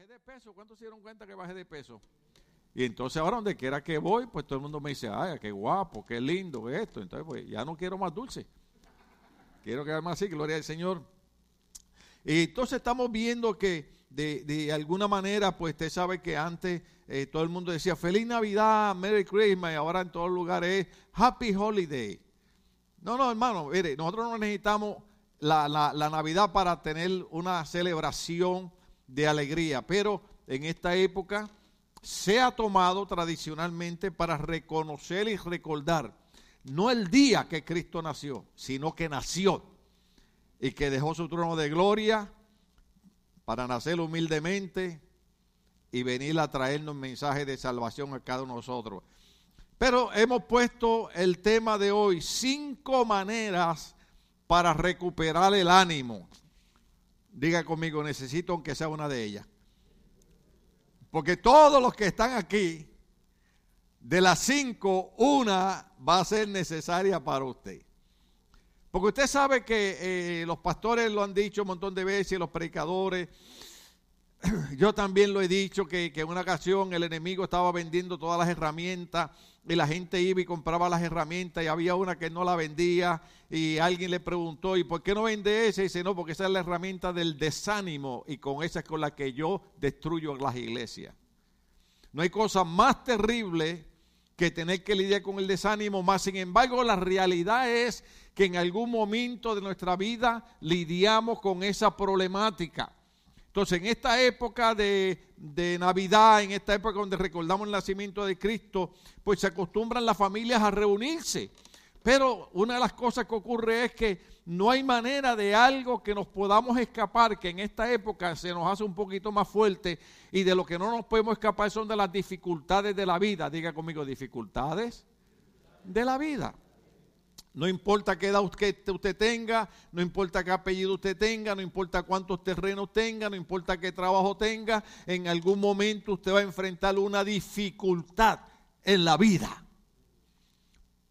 bajé de peso. ¿Cuántos se dieron cuenta que bajé de peso? Y entonces ahora donde quiera que voy, pues todo el mundo me dice, ay, qué guapo, qué lindo esto. Entonces, pues ya no quiero más dulce. Quiero quedarme así, gloria al Señor. Y entonces estamos viendo que de, alguna manera, pues usted sabe que antes eh, todo el mundo decía Feliz Navidad, Merry Christmas, y ahora en todos lugares es Happy Holiday. No, no, hermano, mire, nosotros no necesitamos la, la Navidad para tener una celebración de alegría, pero en esta época se ha tomado tradicionalmente para reconocer y recordar no el día que Cristo nació, sino que nació y que dejó su trono de gloria para nacer humildemente y venir a traernos mensaje de salvación a cada uno de nosotros. Pero hemos puesto el tema de hoy, cinco maneras para recuperar el ánimo. Diga conmigo, necesito aunque sea una de ellas. Porque todos los que están aquí, de las cinco, una va a ser necesaria para usted. Porque usted sabe que eh, los pastores lo han dicho un montón de veces, los predicadores. Yo también lo he dicho que, que en una ocasión el enemigo estaba vendiendo todas las herramientas y la gente iba y compraba las herramientas y había una que no la vendía y alguien le preguntó, ¿y por qué no vende esa? Y dice, no, porque esa es la herramienta del desánimo y con esa es con la que yo destruyo las iglesias. No hay cosa más terrible que tener que lidiar con el desánimo, más sin embargo la realidad es que en algún momento de nuestra vida lidiamos con esa problemática. Entonces, en esta época de, Navidad, en esta época donde recordamos el nacimiento de Cristo, pues se acostumbran las familias a reunirse. Pero una de las cosas que ocurre es que no hay manera de algo que nos podamos escapar, que en esta época se nos hace un poquito más fuerte y de lo que no nos podemos escapar son de las dificultades de la vida. Diga conmigo, dificultades de la vida. No importa qué edad usted, tenga, no importa qué apellido usted tenga, no importa cuántos terrenos tenga, no importa qué trabajo tenga, en algún momento usted va a enfrentar una dificultad en la vida.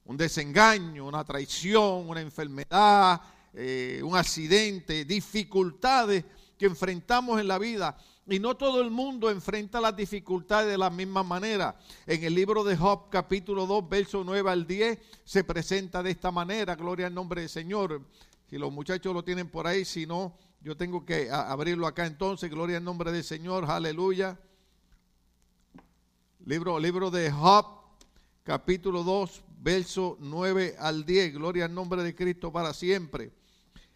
Un desengaño, una traición, una enfermedad, eh, un accidente, dificultades que enfrentamos en la vida. Y no todo el mundo enfrenta las dificultades de la misma manera. En el libro de Job, capítulo 2, verso 9 al 10, se presenta de esta manera. Gloria al nombre del Señor. Si los muchachos lo tienen por ahí, si no, yo tengo que abrirlo acá entonces. Gloria al nombre del Señor. Aleluya. Libro, libro de Job, capítulo 2, verso 9 al 10. Gloria al nombre de Cristo para siempre.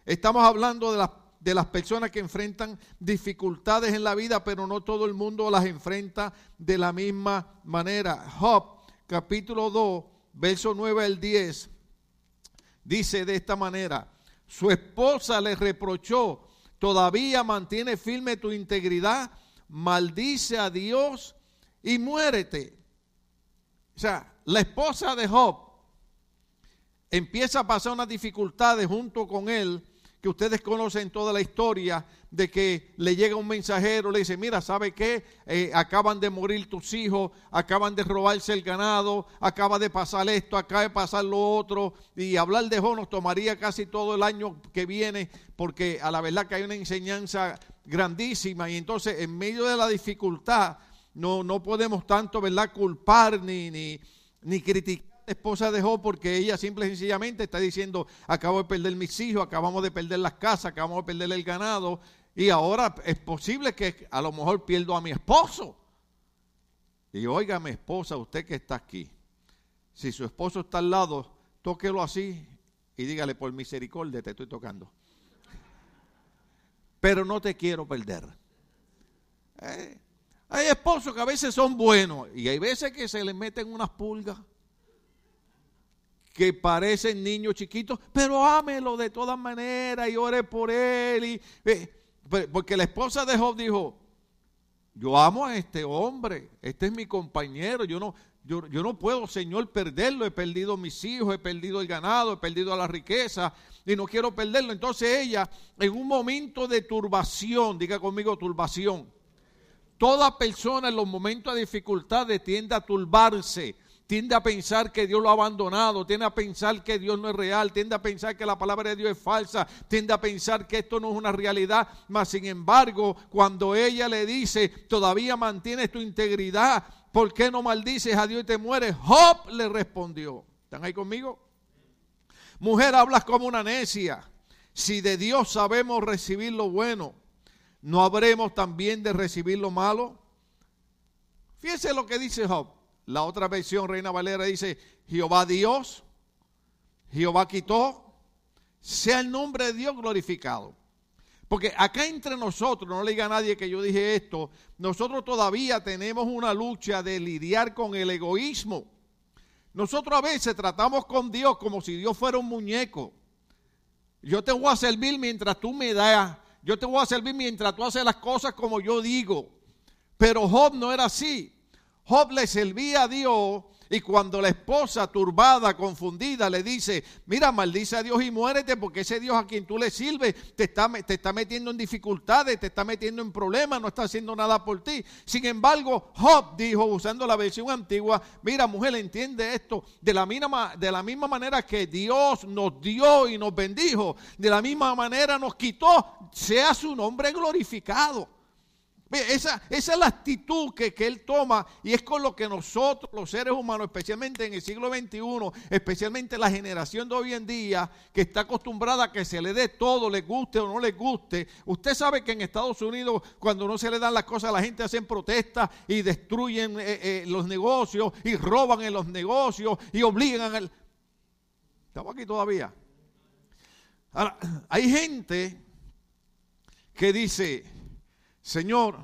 Estamos hablando de las de las personas que enfrentan dificultades en la vida, pero no todo el mundo las enfrenta de la misma manera. Job, capítulo 2, verso 9 al 10, dice de esta manera, su esposa le reprochó, todavía mantiene firme tu integridad, maldice a Dios y muérete. O sea, la esposa de Job empieza a pasar unas dificultades junto con él que ustedes conocen toda la historia de que le llega un mensajero, le dice, mira, ¿sabe qué? Eh, acaban de morir tus hijos, acaban de robarse el ganado, acaba de pasar esto, acaba de pasar lo otro, y hablar de Job nos tomaría casi todo el año que viene, porque a la verdad que hay una enseñanza grandísima, y entonces en medio de la dificultad no, no podemos tanto, ¿verdad?, culpar ni, ni, ni criticar esposa dejó porque ella simple y sencillamente está diciendo, acabo de perder mis hijos, acabamos de perder las casas, acabamos de perder el ganado, y ahora es posible que a lo mejor pierdo a mi esposo. Y oiga, mi esposa, usted que está aquí, si su esposo está al lado, tóquelo así y dígale, por misericordia te estoy tocando. Pero no te quiero perder. Eh, hay esposos que a veces son buenos y hay veces que se les meten unas pulgas que parecen niños chiquitos, pero ámelo de todas maneras y ore por él. Y, porque la esposa de Job dijo, yo amo a este hombre, este es mi compañero, yo no, yo, yo, no puedo, Señor, perderlo. He perdido mis hijos, he perdido el ganado, he perdido la riqueza y no quiero perderlo. Entonces ella, en un momento de turbación, diga conmigo turbación, toda persona en los momentos de dificultad tiende a turbarse tiende a pensar que Dios lo ha abandonado, tiende a pensar que Dios no es real, tiende a pensar que la palabra de Dios es falsa, tiende a pensar que esto no es una realidad, mas sin embargo, cuando ella le dice, todavía mantienes tu integridad, ¿por qué no maldices a Dios y te mueres? Job le respondió. ¿Están ahí conmigo? Mujer, hablas como una necia. Si de Dios sabemos recibir lo bueno, ¿no habremos también de recibir lo malo? Fíjense lo que dice Job. La otra versión, Reina Valera, dice, Jehová Dios, Jehová quitó, sea el nombre de Dios glorificado. Porque acá entre nosotros, no le diga a nadie que yo dije esto, nosotros todavía tenemos una lucha de lidiar con el egoísmo. Nosotros a veces tratamos con Dios como si Dios fuera un muñeco. Yo te voy a servir mientras tú me das. Yo te voy a servir mientras tú haces las cosas como yo digo. Pero Job no era así. Job le servía a Dios y cuando la esposa turbada, confundida, le dice, mira, maldice a Dios y muérete porque ese Dios a quien tú le sirves te está, te está metiendo en dificultades, te está metiendo en problemas, no está haciendo nada por ti. Sin embargo, Job dijo, usando la versión antigua, mira, mujer, entiende esto, de la misma, de la misma manera que Dios nos dio y nos bendijo, de la misma manera nos quitó, sea su nombre glorificado. Esa, esa, es la actitud que, que, él toma y es con lo que nosotros, los seres humanos, especialmente en el siglo XXI, especialmente la generación de hoy en día, que está acostumbrada a que se le dé todo, le guste o no le guste. Usted sabe que en Estados Unidos, cuando no se le dan las cosas, la gente hace protestas y destruyen eh, eh, los negocios y roban en los negocios y obligan al... Estamos aquí todavía. Ahora, hay gente que dice Señor,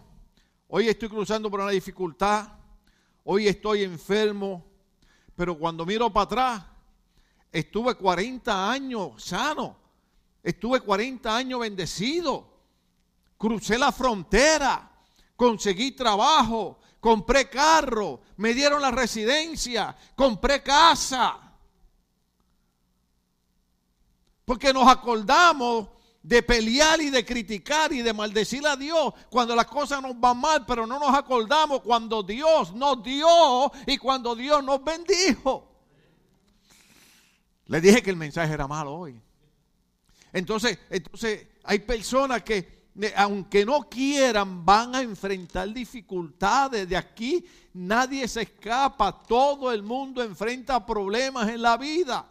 hoy estoy cruzando por una dificultad, hoy estoy enfermo, pero cuando miro para atrás, estuve 40 años sano, estuve 40 años bendecido, crucé la frontera, conseguí trabajo, compré carro, me dieron la residencia, compré casa. Porque nos acordamos de pelear y de criticar y de maldecir a Dios cuando las cosas nos van mal, pero no nos acordamos cuando Dios nos dio y cuando Dios nos bendijo. Le dije que el mensaje era malo hoy. Entonces, entonces hay personas que aunque no quieran, van a enfrentar dificultades. De aquí nadie se escapa, todo el mundo enfrenta problemas en la vida.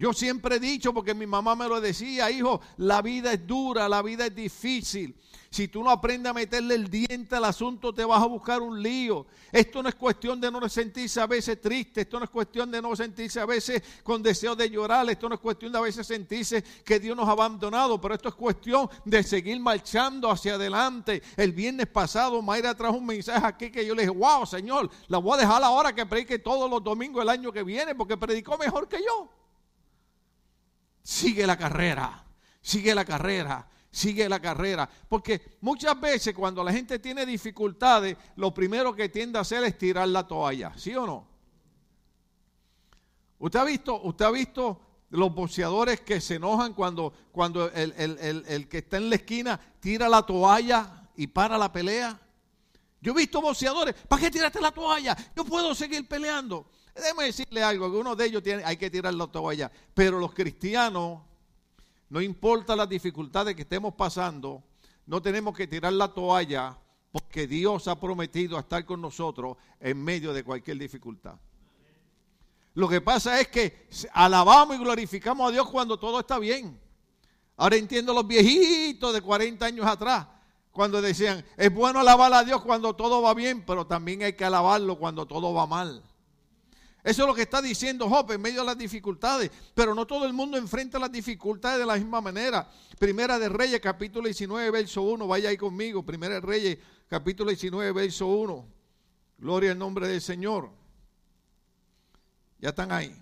Yo siempre he dicho, porque mi mamá me lo decía, hijo, la vida es dura, la vida es difícil. Si tú no aprendes a meterle el diente al asunto, te vas a buscar un lío. Esto no es cuestión de no sentirse a veces triste, esto no es cuestión de no sentirse a veces con deseo de llorar, esto no es cuestión de a veces sentirse que Dios nos ha abandonado, pero esto es cuestión de seguir marchando hacia adelante. El viernes pasado Mayra trajo un mensaje aquí que yo le dije, wow, Señor, la voy a dejar ahora que predique todos los domingos el año que viene, porque predicó mejor que yo sigue la carrera, sigue la carrera, sigue la carrera. Porque muchas veces cuando la gente tiene dificultades, lo primero que tiende a hacer es tirar la toalla, ¿sí o no? ¿Usted ha visto, usted ha visto los boxeadores que se enojan cuando, cuando el, el que está en la esquina tira la toalla y para la pelea? Yo he visto boxeadores, ¿para qué tiraste la toalla? Yo puedo seguir peleando. Déjeme decirle algo, que uno de ellos tiene, hay que tirar la toalla. Pero los cristianos, no importa las dificultades que estemos pasando, no tenemos que tirar la toalla porque Dios ha prometido estar con nosotros en medio de cualquier dificultad. Lo que pasa es que alabamos y glorificamos a Dios cuando todo está bien. Ahora entiendo los viejitos de 40 años atrás, cuando decían, es bueno alabar a Dios cuando todo va bien, pero también hay que alabarlo cuando todo va mal. Eso es lo que está diciendo Job en medio de las dificultades. Pero no todo el mundo enfrenta las dificultades de la misma manera. Primera de Reyes, capítulo 19, verso 1. Vaya ahí conmigo. Primera de Reyes, capítulo 19, verso 1. Gloria al nombre del Señor. Ya están ahí.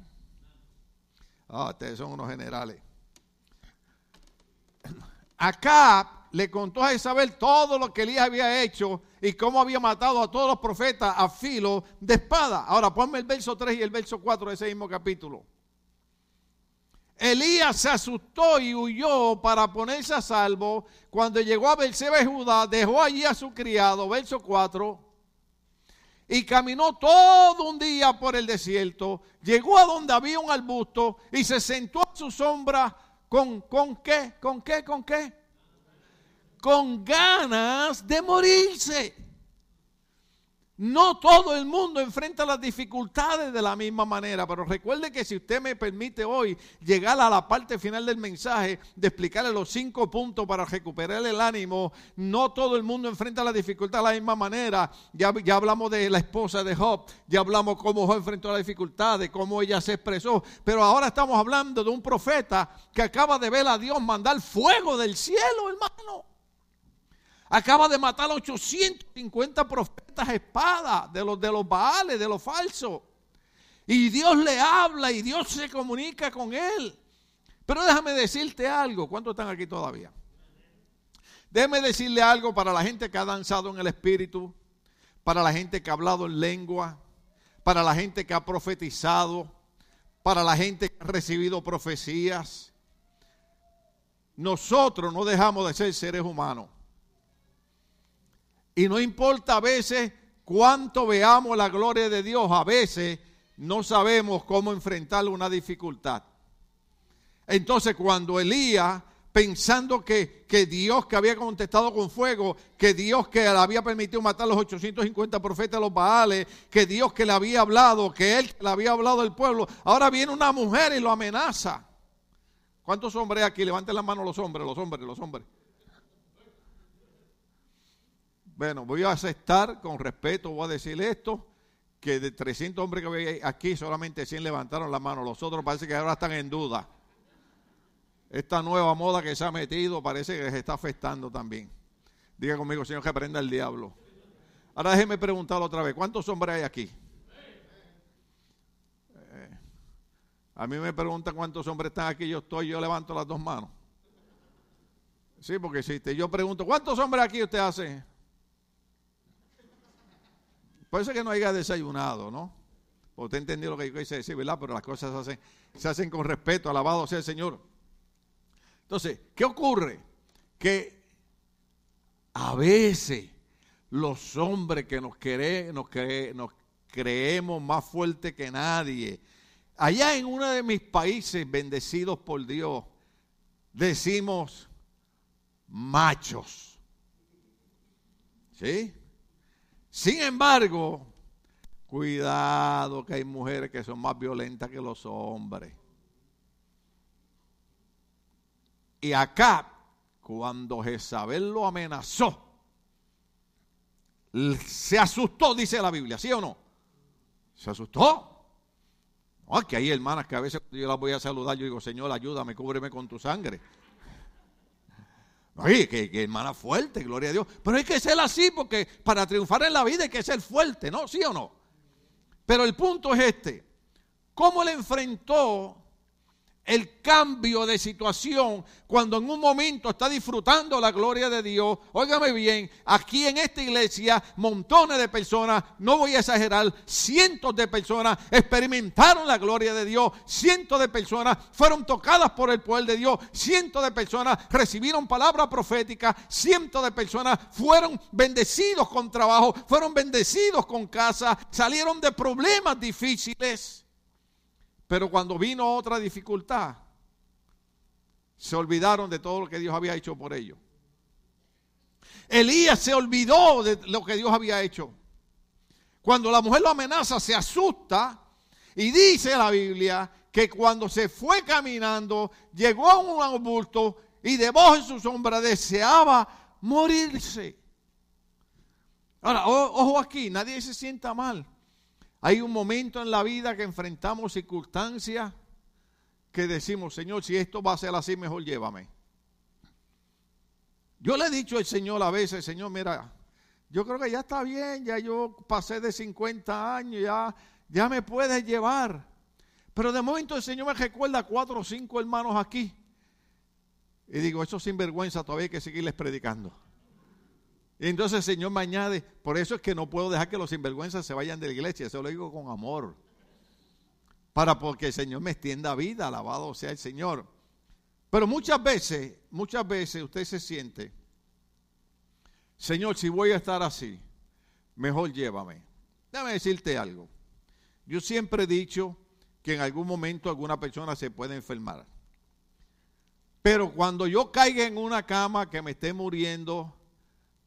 Ah, ustedes son unos generales. Acá le contó a Isabel todo lo que Elías había hecho y cómo había matado a todos los profetas a filo de espada. Ahora ponme el verso 3 y el verso 4 de ese mismo capítulo. Elías se asustó y huyó para ponerse a salvo. Cuando llegó a Berseba Judá, dejó allí a su criado, verso 4, y caminó todo un día por el desierto, llegó a donde había un arbusto y se sentó a su sombra con, ¿con qué? ¿Con qué? ¿Con qué? Con ganas de morirse. No todo el mundo enfrenta las dificultades de la misma manera, pero recuerde que si usted me permite hoy llegar a la parte final del mensaje de explicarle los cinco puntos para recuperar el ánimo, no todo el mundo enfrenta las dificultades de la misma manera. Ya, ya hablamos de la esposa de Job, ya hablamos cómo Job enfrentó las dificultades, cómo ella se expresó, pero ahora estamos hablando de un profeta que acaba de ver a Dios mandar fuego del cielo, hermano. Acaba de matar a 850 profetas espada de los de los baales, de los falsos. Y Dios le habla y Dios se comunica con él. Pero déjame decirte algo. ¿Cuántos están aquí todavía? Déjame decirle algo para la gente que ha danzado en el Espíritu, para la gente que ha hablado en lengua, para la gente que ha profetizado, para la gente que ha recibido profecías. Nosotros no dejamos de ser seres humanos. Y no importa a veces cuánto veamos la gloria de Dios, a veces no sabemos cómo enfrentar una dificultad. Entonces cuando Elías, pensando que, que, Dios que había contestado con fuego, que Dios que le había permitido matar a los 850 profetas de los Baales, que Dios que le había hablado, que él le había hablado al pueblo, ahora viene una mujer y lo amenaza. ¿Cuántos hombres aquí? Levanten la mano los hombres, los hombres, los hombres. Bueno, voy a aceptar con respeto, voy a decir esto, que de 300 hombres que veis aquí, solamente 100 levantaron la mano. Los otros parece que ahora están en duda. Esta nueva moda que se ha metido parece que se está afectando también. Diga conmigo, Señor, que aprenda el diablo. Ahora déjeme preguntarlo otra vez. ¿Cuántos hombres hay aquí? Eh, a mí me preguntan cuántos hombres están aquí. Yo estoy, yo levanto las dos manos. Sí, porque si te, yo pregunto, ¿cuántos hombres aquí usted hace? Por eso que no haya desayunado, ¿no? Usted entendió lo que yo quise decir, ¿verdad? Pero las cosas se hacen, con respeto, alabado sea el Señor. Entonces, ¿qué ocurre? Que a veces los hombres que nos, nos, nos creemos más fuertes que nadie, allá en uno de mis países bendecidos por Dios, decimos machos. ¿Sí? Sin embargo, cuidado que hay mujeres que son más violentas que los hombres. Y acá, cuando Jezabel lo amenazó, se asustó, dice la Biblia, ¿sí o no? Se asustó. No, que hay hermanas que a veces yo las voy a saludar, yo digo, Señor, ayúdame, cúbreme con tu sangre. Oye, que, hermana fuerte, gloria a Dios. Pero hay que ser así porque para triunfar en la vida hay que ser fuerte, ¿no? ¿Sí o no? Pero el punto es este. ¿Cómo le enfrentó el cambio de situación cuando en un momento está disfrutando la gloria de Dios. Óigame bien, aquí en esta iglesia montones de personas, no voy a exagerar, cientos de personas experimentaron la gloria de Dios, cientos de personas fueron tocadas por el poder de Dios, cientos de personas recibieron palabra profética, cientos de personas fueron bendecidos con trabajo, fueron bendecidos con casa, salieron de problemas difíciles. Pero cuando vino otra dificultad, se olvidaron de todo lo que Dios había hecho por ellos. Elías se olvidó de lo que Dios había hecho. Cuando la mujer lo amenaza, se asusta y dice la Biblia que cuando se fue caminando, llegó a un arbusto y debajo de su sombra deseaba morirse. Ahora, ojo aquí, nadie se sienta mal. Hay un momento en la vida que enfrentamos circunstancias que decimos, Señor, si esto va a ser así, mejor llévame. Yo le he dicho al Señor a veces, Señor, mira, yo creo que ya está bien, ya yo pasé de 50 años, ya, ya me puedes llevar. Pero de momento el Señor me recuerda cuatro o cinco hermanos aquí. Y digo, eso sinvergüenza todavía hay que seguirles predicando. Entonces el Señor me añade, por eso es que no puedo dejar que los sinvergüenzas se vayan de la iglesia, eso lo digo con amor. Para porque el Señor me extienda vida, alabado sea el Señor. Pero muchas veces, muchas veces usted se siente, Señor, si voy a estar así, mejor llévame. Déjame decirte algo. Yo siempre he dicho que en algún momento alguna persona se puede enfermar. Pero cuando yo caiga en una cama que me esté muriendo,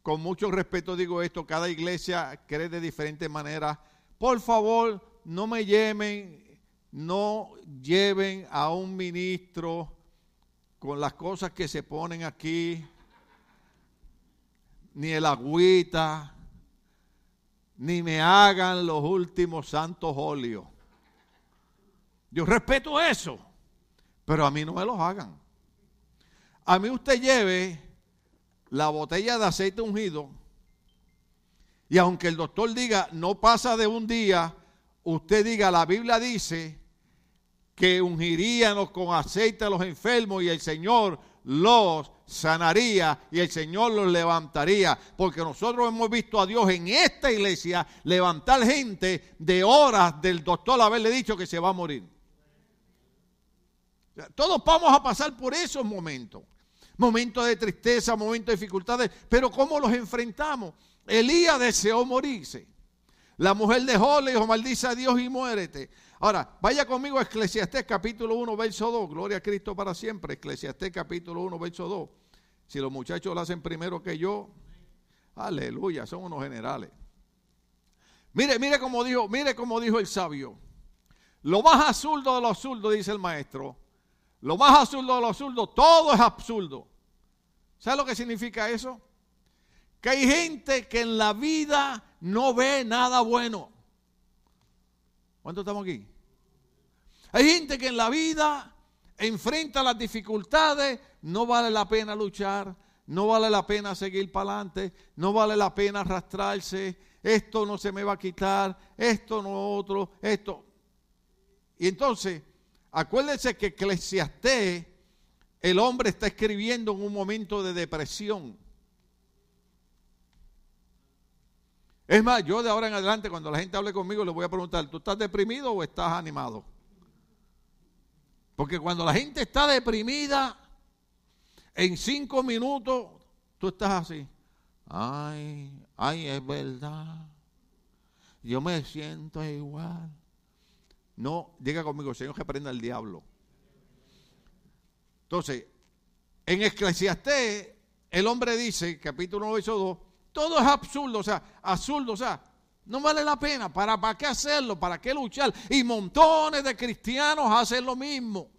con mucho respeto digo esto, cada iglesia cree de diferente manera. Por favor, no me lleven, no lleven a un ministro con las cosas que se ponen aquí, ni el agüita, ni me hagan los últimos santos óleos. Yo respeto eso, pero a mí no me los hagan. A mí usted lleve la botella de aceite ungido y aunque el doctor diga no pasa de un día, usted diga la Biblia dice que ungiríamos con aceite a los enfermos y el Señor los sanaría y el Señor los levantaría. Porque nosotros hemos visto a Dios en esta iglesia levantar gente de horas del doctor haberle dicho que se va a morir. Todos vamos a pasar por esos momentos. Momentos de tristeza, momentos de dificultades. Pero ¿cómo los enfrentamos? Elías deseó morirse. La mujer de le dijo, maldice a Dios y muérete. Ahora, vaya conmigo a Eclesiastés capítulo 1, verso 2. Gloria a Cristo para siempre. Eclesiastés capítulo 1, verso 2. Si los muchachos lo hacen primero que yo, aleluya, son unos generales. Mire, mire cómo dijo, mire cómo dijo el sabio. Lo más absurdo de lo absurdo, dice el maestro. Lo más absurdo de lo absurdo, todo es absurdo. ¿Sabe lo que significa eso? Que hay gente que en la vida no ve nada bueno. ¿Cuántos estamos aquí? Hay gente que en la vida enfrenta las dificultades, no vale la pena luchar, no vale la pena seguir para adelante, no vale la pena arrastrarse, esto no se me va a quitar, esto no otro, esto. Y entonces, acuérdense que Eclesiastés, el hombre está escribiendo en un momento de depresión. Es más, yo de ahora en adelante, cuando la gente hable conmigo, le voy a preguntar, ¿tú estás deprimido o estás animado? Porque cuando la gente está deprimida, en cinco minutos tú estás así. Ay, ay, es verdad. Yo me siento igual. No, diga conmigo, Señor, que prenda el diablo. Entonces, en Eclesiastés, el hombre dice, capítulo 9, 2, todo es absurdo, o sea, absurdo, o sea, no vale la pena. ¿Para, ¿Para qué hacerlo? ¿Para qué luchar? Y montones de cristianos hacen lo mismo.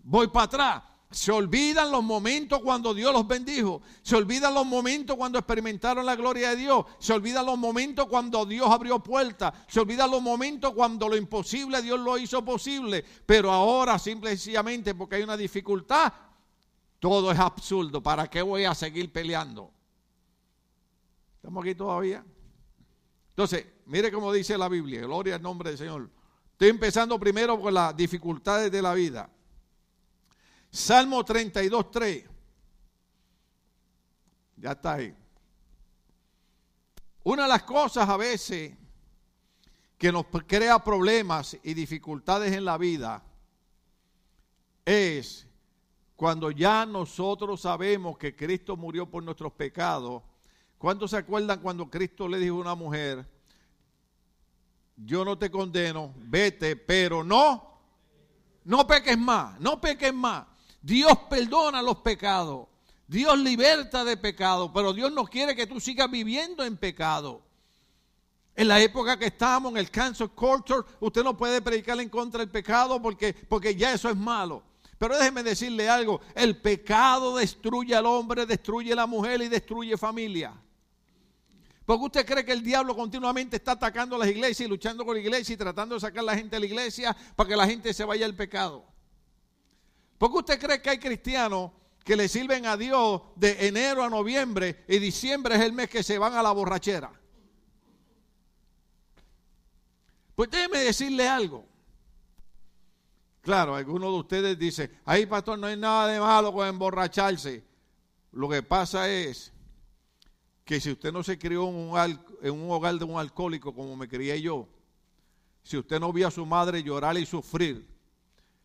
Voy para atrás. Se olvidan los momentos cuando Dios los bendijo. Se olvidan los momentos cuando experimentaron la gloria de Dios. Se olvidan los momentos cuando Dios abrió puertas. Se olvidan los momentos cuando lo imposible Dios lo hizo posible. Pero ahora, simple y sencillamente, porque hay una dificultad, todo es absurdo. ¿Para qué voy a seguir peleando? ¿Estamos aquí todavía? Entonces, mire cómo dice la Biblia, gloria al nombre del Señor. Estoy empezando primero con las dificultades de la vida. Salmo 32, 3. Ya está ahí. Una de las cosas a veces que nos crea problemas y dificultades en la vida es cuando ya nosotros sabemos que Cristo murió por nuestros pecados ¿Cuántos se acuerdan cuando Cristo le dijo a una mujer, yo no te condeno, vete, pero no, no peques más, no peques más. Dios perdona los pecados, Dios liberta de pecado, pero Dios no quiere que tú sigas viviendo en pecado. En la época que estamos, en el cancer culture, usted no puede predicar en contra del pecado porque, porque ya eso es malo. Pero déjeme decirle algo, el pecado destruye al hombre, destruye a la mujer y destruye familia. Porque usted cree que el diablo continuamente está atacando a las iglesias y luchando con la iglesia y tratando de sacar a la gente de la iglesia para que la gente se vaya al pecado. Porque usted cree que hay cristianos que le sirven a Dios de enero a noviembre y diciembre es el mes que se van a la borrachera. Pues déjeme decirle algo. Claro, algunos de ustedes dicen, ahí pastor, no hay nada de malo con emborracharse. Lo que pasa es que si usted no se crió en un, hogar de un alcohólico como me crié yo, si usted no vio a su madre llorar y sufrir,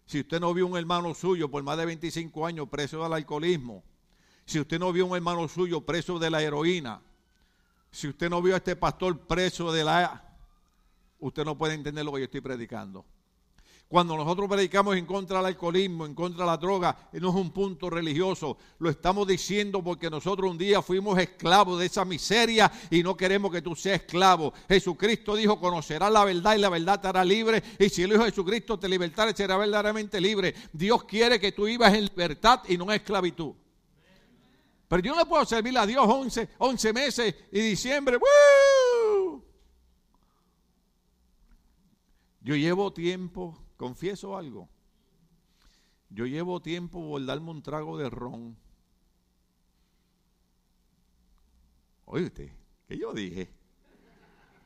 si usted no vio un hermano suyo por más de 25 años preso del alcoholismo, si usted no vio un hermano suyo preso de la heroína, Si usted no vio a este pastor preso de la... Usted no puede entender lo que yo estoy predicando. Cuando nosotros predicamos en contra del alcoholismo, en contra de la droga, no es un punto religioso. Lo estamos diciendo porque nosotros un día fuimos esclavos de esa miseria y no queremos que tú seas esclavo. Jesucristo dijo, conocerás la verdad y la verdad te hará libre. Y si el Hijo de Jesucristo te libertare, será verdaderamente libre. Dios quiere que tú vivas en libertad y no en esclavitud. Pero yo no puedo servir a Dios 11, 11 meses y diciembre. Yo llevo tiempo Confieso algo. Yo llevo tiempo por un trago de ron. Oíste, ¿qué yo dije?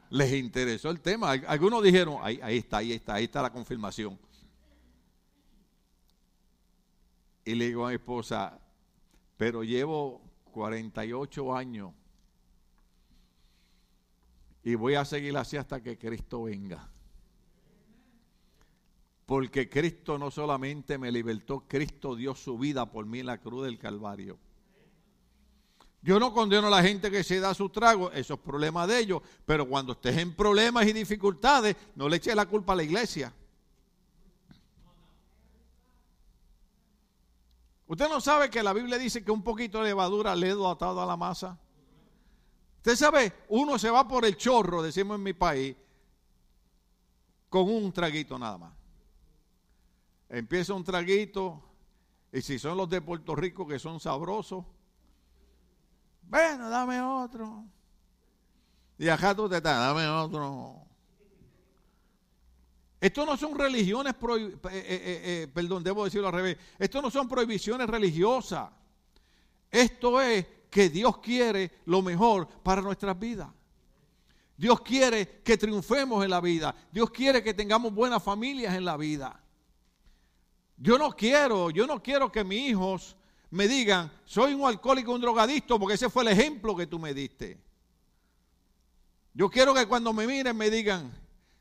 Les interesó el tema. Algunos dijeron, ahí, ahí está, ahí está, ahí está la confirmación. Y le digo a mi esposa, pero llevo 48 años y voy a seguir así hasta que Cristo venga. Porque Cristo no solamente me libertó, Cristo dio su vida por mí en la cruz del Calvario. Yo no condeno a la gente que se da su trago, eso es problema de ellos, pero cuando estés en problemas y dificultades, no le eches la culpa a la iglesia. Usted no sabe que la Biblia dice que un poquito de levadura ledo atado a la masa. Usted sabe, uno se va por el chorro, decimos en mi país, con un traguito nada más empieza un traguito, y si son los de Puerto Rico que son sabrosos, bueno, dame otro. Y acá tú te estás, dame otro. Esto no son religiones, eh, eh, eh, perdón, debo decirlo al revés. Esto no son prohibiciones religiosas. Esto es que Dios quiere lo mejor para nuestras vidas. Dios quiere que triunfemos en la vida. Dios quiere que tengamos buenas familias en la vida. Yo no quiero, yo no quiero que mis hijos me digan, soy un alcohólico, un drogadicto, porque ese fue el ejemplo que tú me diste. Yo quiero que cuando me miren me digan,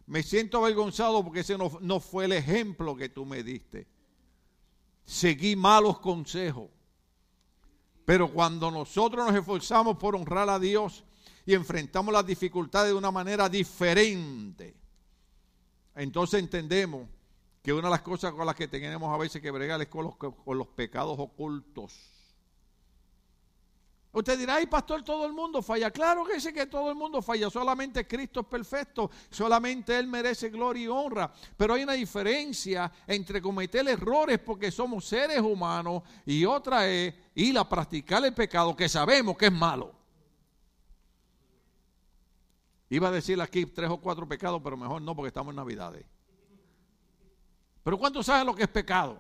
me siento avergonzado porque ese no, no fue el ejemplo que tú me diste. Seguí malos consejos. Pero cuando nosotros nos esforzamos por honrar a Dios y enfrentamos las dificultades de una manera diferente, entonces entendemos que una de las cosas con las que tenemos a veces que bregar es con los, con los pecados ocultos. Usted dirá, ay pastor, todo el mundo falla. Claro que sé que todo el mundo falla, solamente Cristo es perfecto, solamente Él merece gloria y honra. Pero hay una diferencia entre cometer errores porque somos seres humanos y otra es ir a practicar el pecado que sabemos que es malo. Iba a decir aquí tres o cuatro pecados, pero mejor no porque estamos en Navidades. Pero ¿cuántos saben lo que es pecado?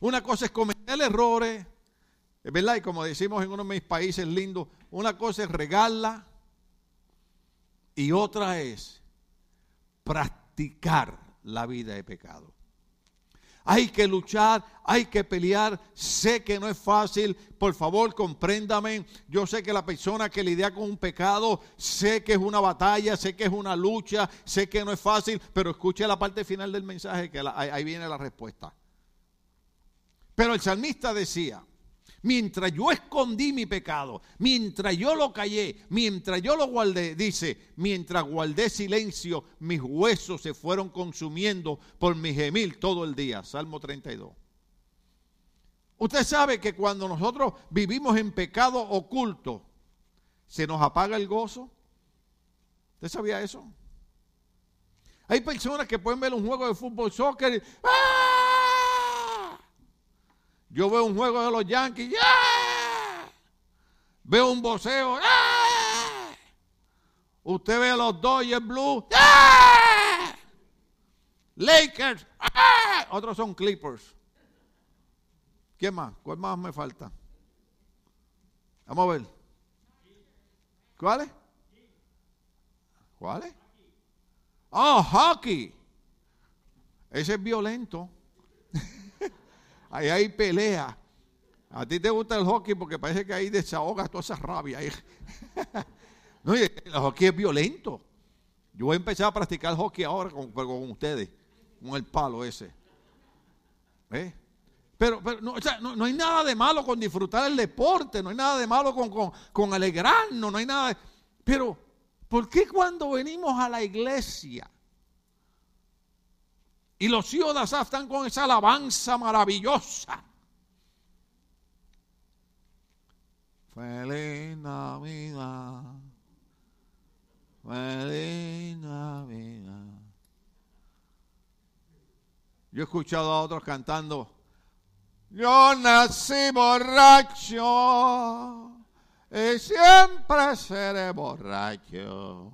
Una cosa es cometer errores, ¿verdad? Y como decimos en uno de mis países lindos, una cosa es regarla y otra es practicar la vida de pecado. Hay que luchar, hay que pelear. Sé que no es fácil. Por favor, compréndame. Yo sé que la persona que lidia con un pecado, sé que es una batalla, sé que es una lucha, sé que no es fácil, pero escuche la parte final del mensaje que ahí viene la respuesta. Pero el salmista decía, Mientras yo escondí mi pecado, mientras yo lo callé, mientras yo lo guardé, dice, mientras guardé silencio, mis huesos se fueron consumiendo por mi gemil todo el día. Salmo 32. Usted sabe que cuando nosotros vivimos en pecado oculto, se nos apaga el gozo. ¿Usted sabía eso? Hay personas que pueden ver un juego de fútbol, soccer, ¡ah! Yo veo un juego de los Yankees, Veo un boceo, Usted ve a los Dodgers Blue, Lakers, Otros son Clippers. ¿Quién más? ¿Cuál más me falta? Vamos a ver. ¿Cuáles? ¿Cuáles? Oh, hockey. Ese es violento. Ahí hay pelea. A ti te gusta el hockey porque parece que ahí desahogas toda esa rabia. no, el hockey es violento. Yo voy a empezar a practicar hockey ahora con, con ustedes, con el palo ese. ¿Eh? Pero, pero no, o sea, no, no hay nada de malo con disfrutar el deporte, no hay nada de malo con, con, con alegrarnos, no hay nada de... Pero, ¿por qué cuando venimos a la iglesia y los hijos están con esa alabanza maravillosa? Feliz Navidad. Feliz Navidad. Yo he escuchado a otros cantando, yo nací borracho y siempre seré borracho.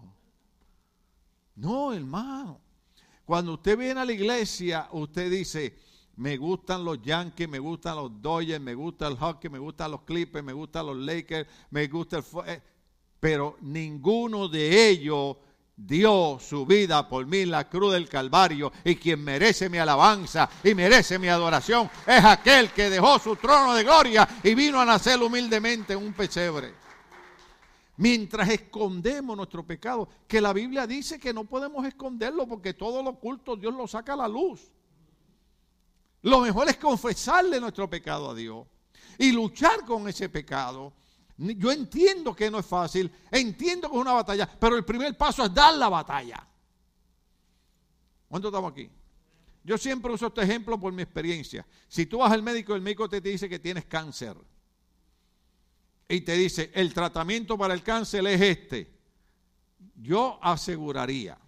No, hermano. Cuando usted viene a la iglesia, usted dice, me gustan los Yankees, me gustan los Dodgers, me gusta el hockey, me gustan los Clippers, me gustan los Lakers, me gusta el... Eh, pero ninguno de ellos dio su vida por mí en la cruz del Calvario y quien merece mi alabanza y merece mi adoración es aquel que dejó su trono de gloria y vino a nacer humildemente en un pesebre. Mientras escondemos nuestro pecado, que la Biblia dice que no podemos esconderlo porque todo lo oculto Dios lo saca a la luz. Lo mejor es confesarle nuestro pecado a Dios y luchar con ese pecado. Yo entiendo que no es fácil, entiendo que es una batalla, pero el primer paso es dar la batalla. ¿Cuántos estamos aquí? Yo siempre uso este ejemplo por mi experiencia. Si tú vas al médico, el médico te dice que tienes cáncer. Y te dice, el tratamiento para el cáncer es este. Yo aseguraría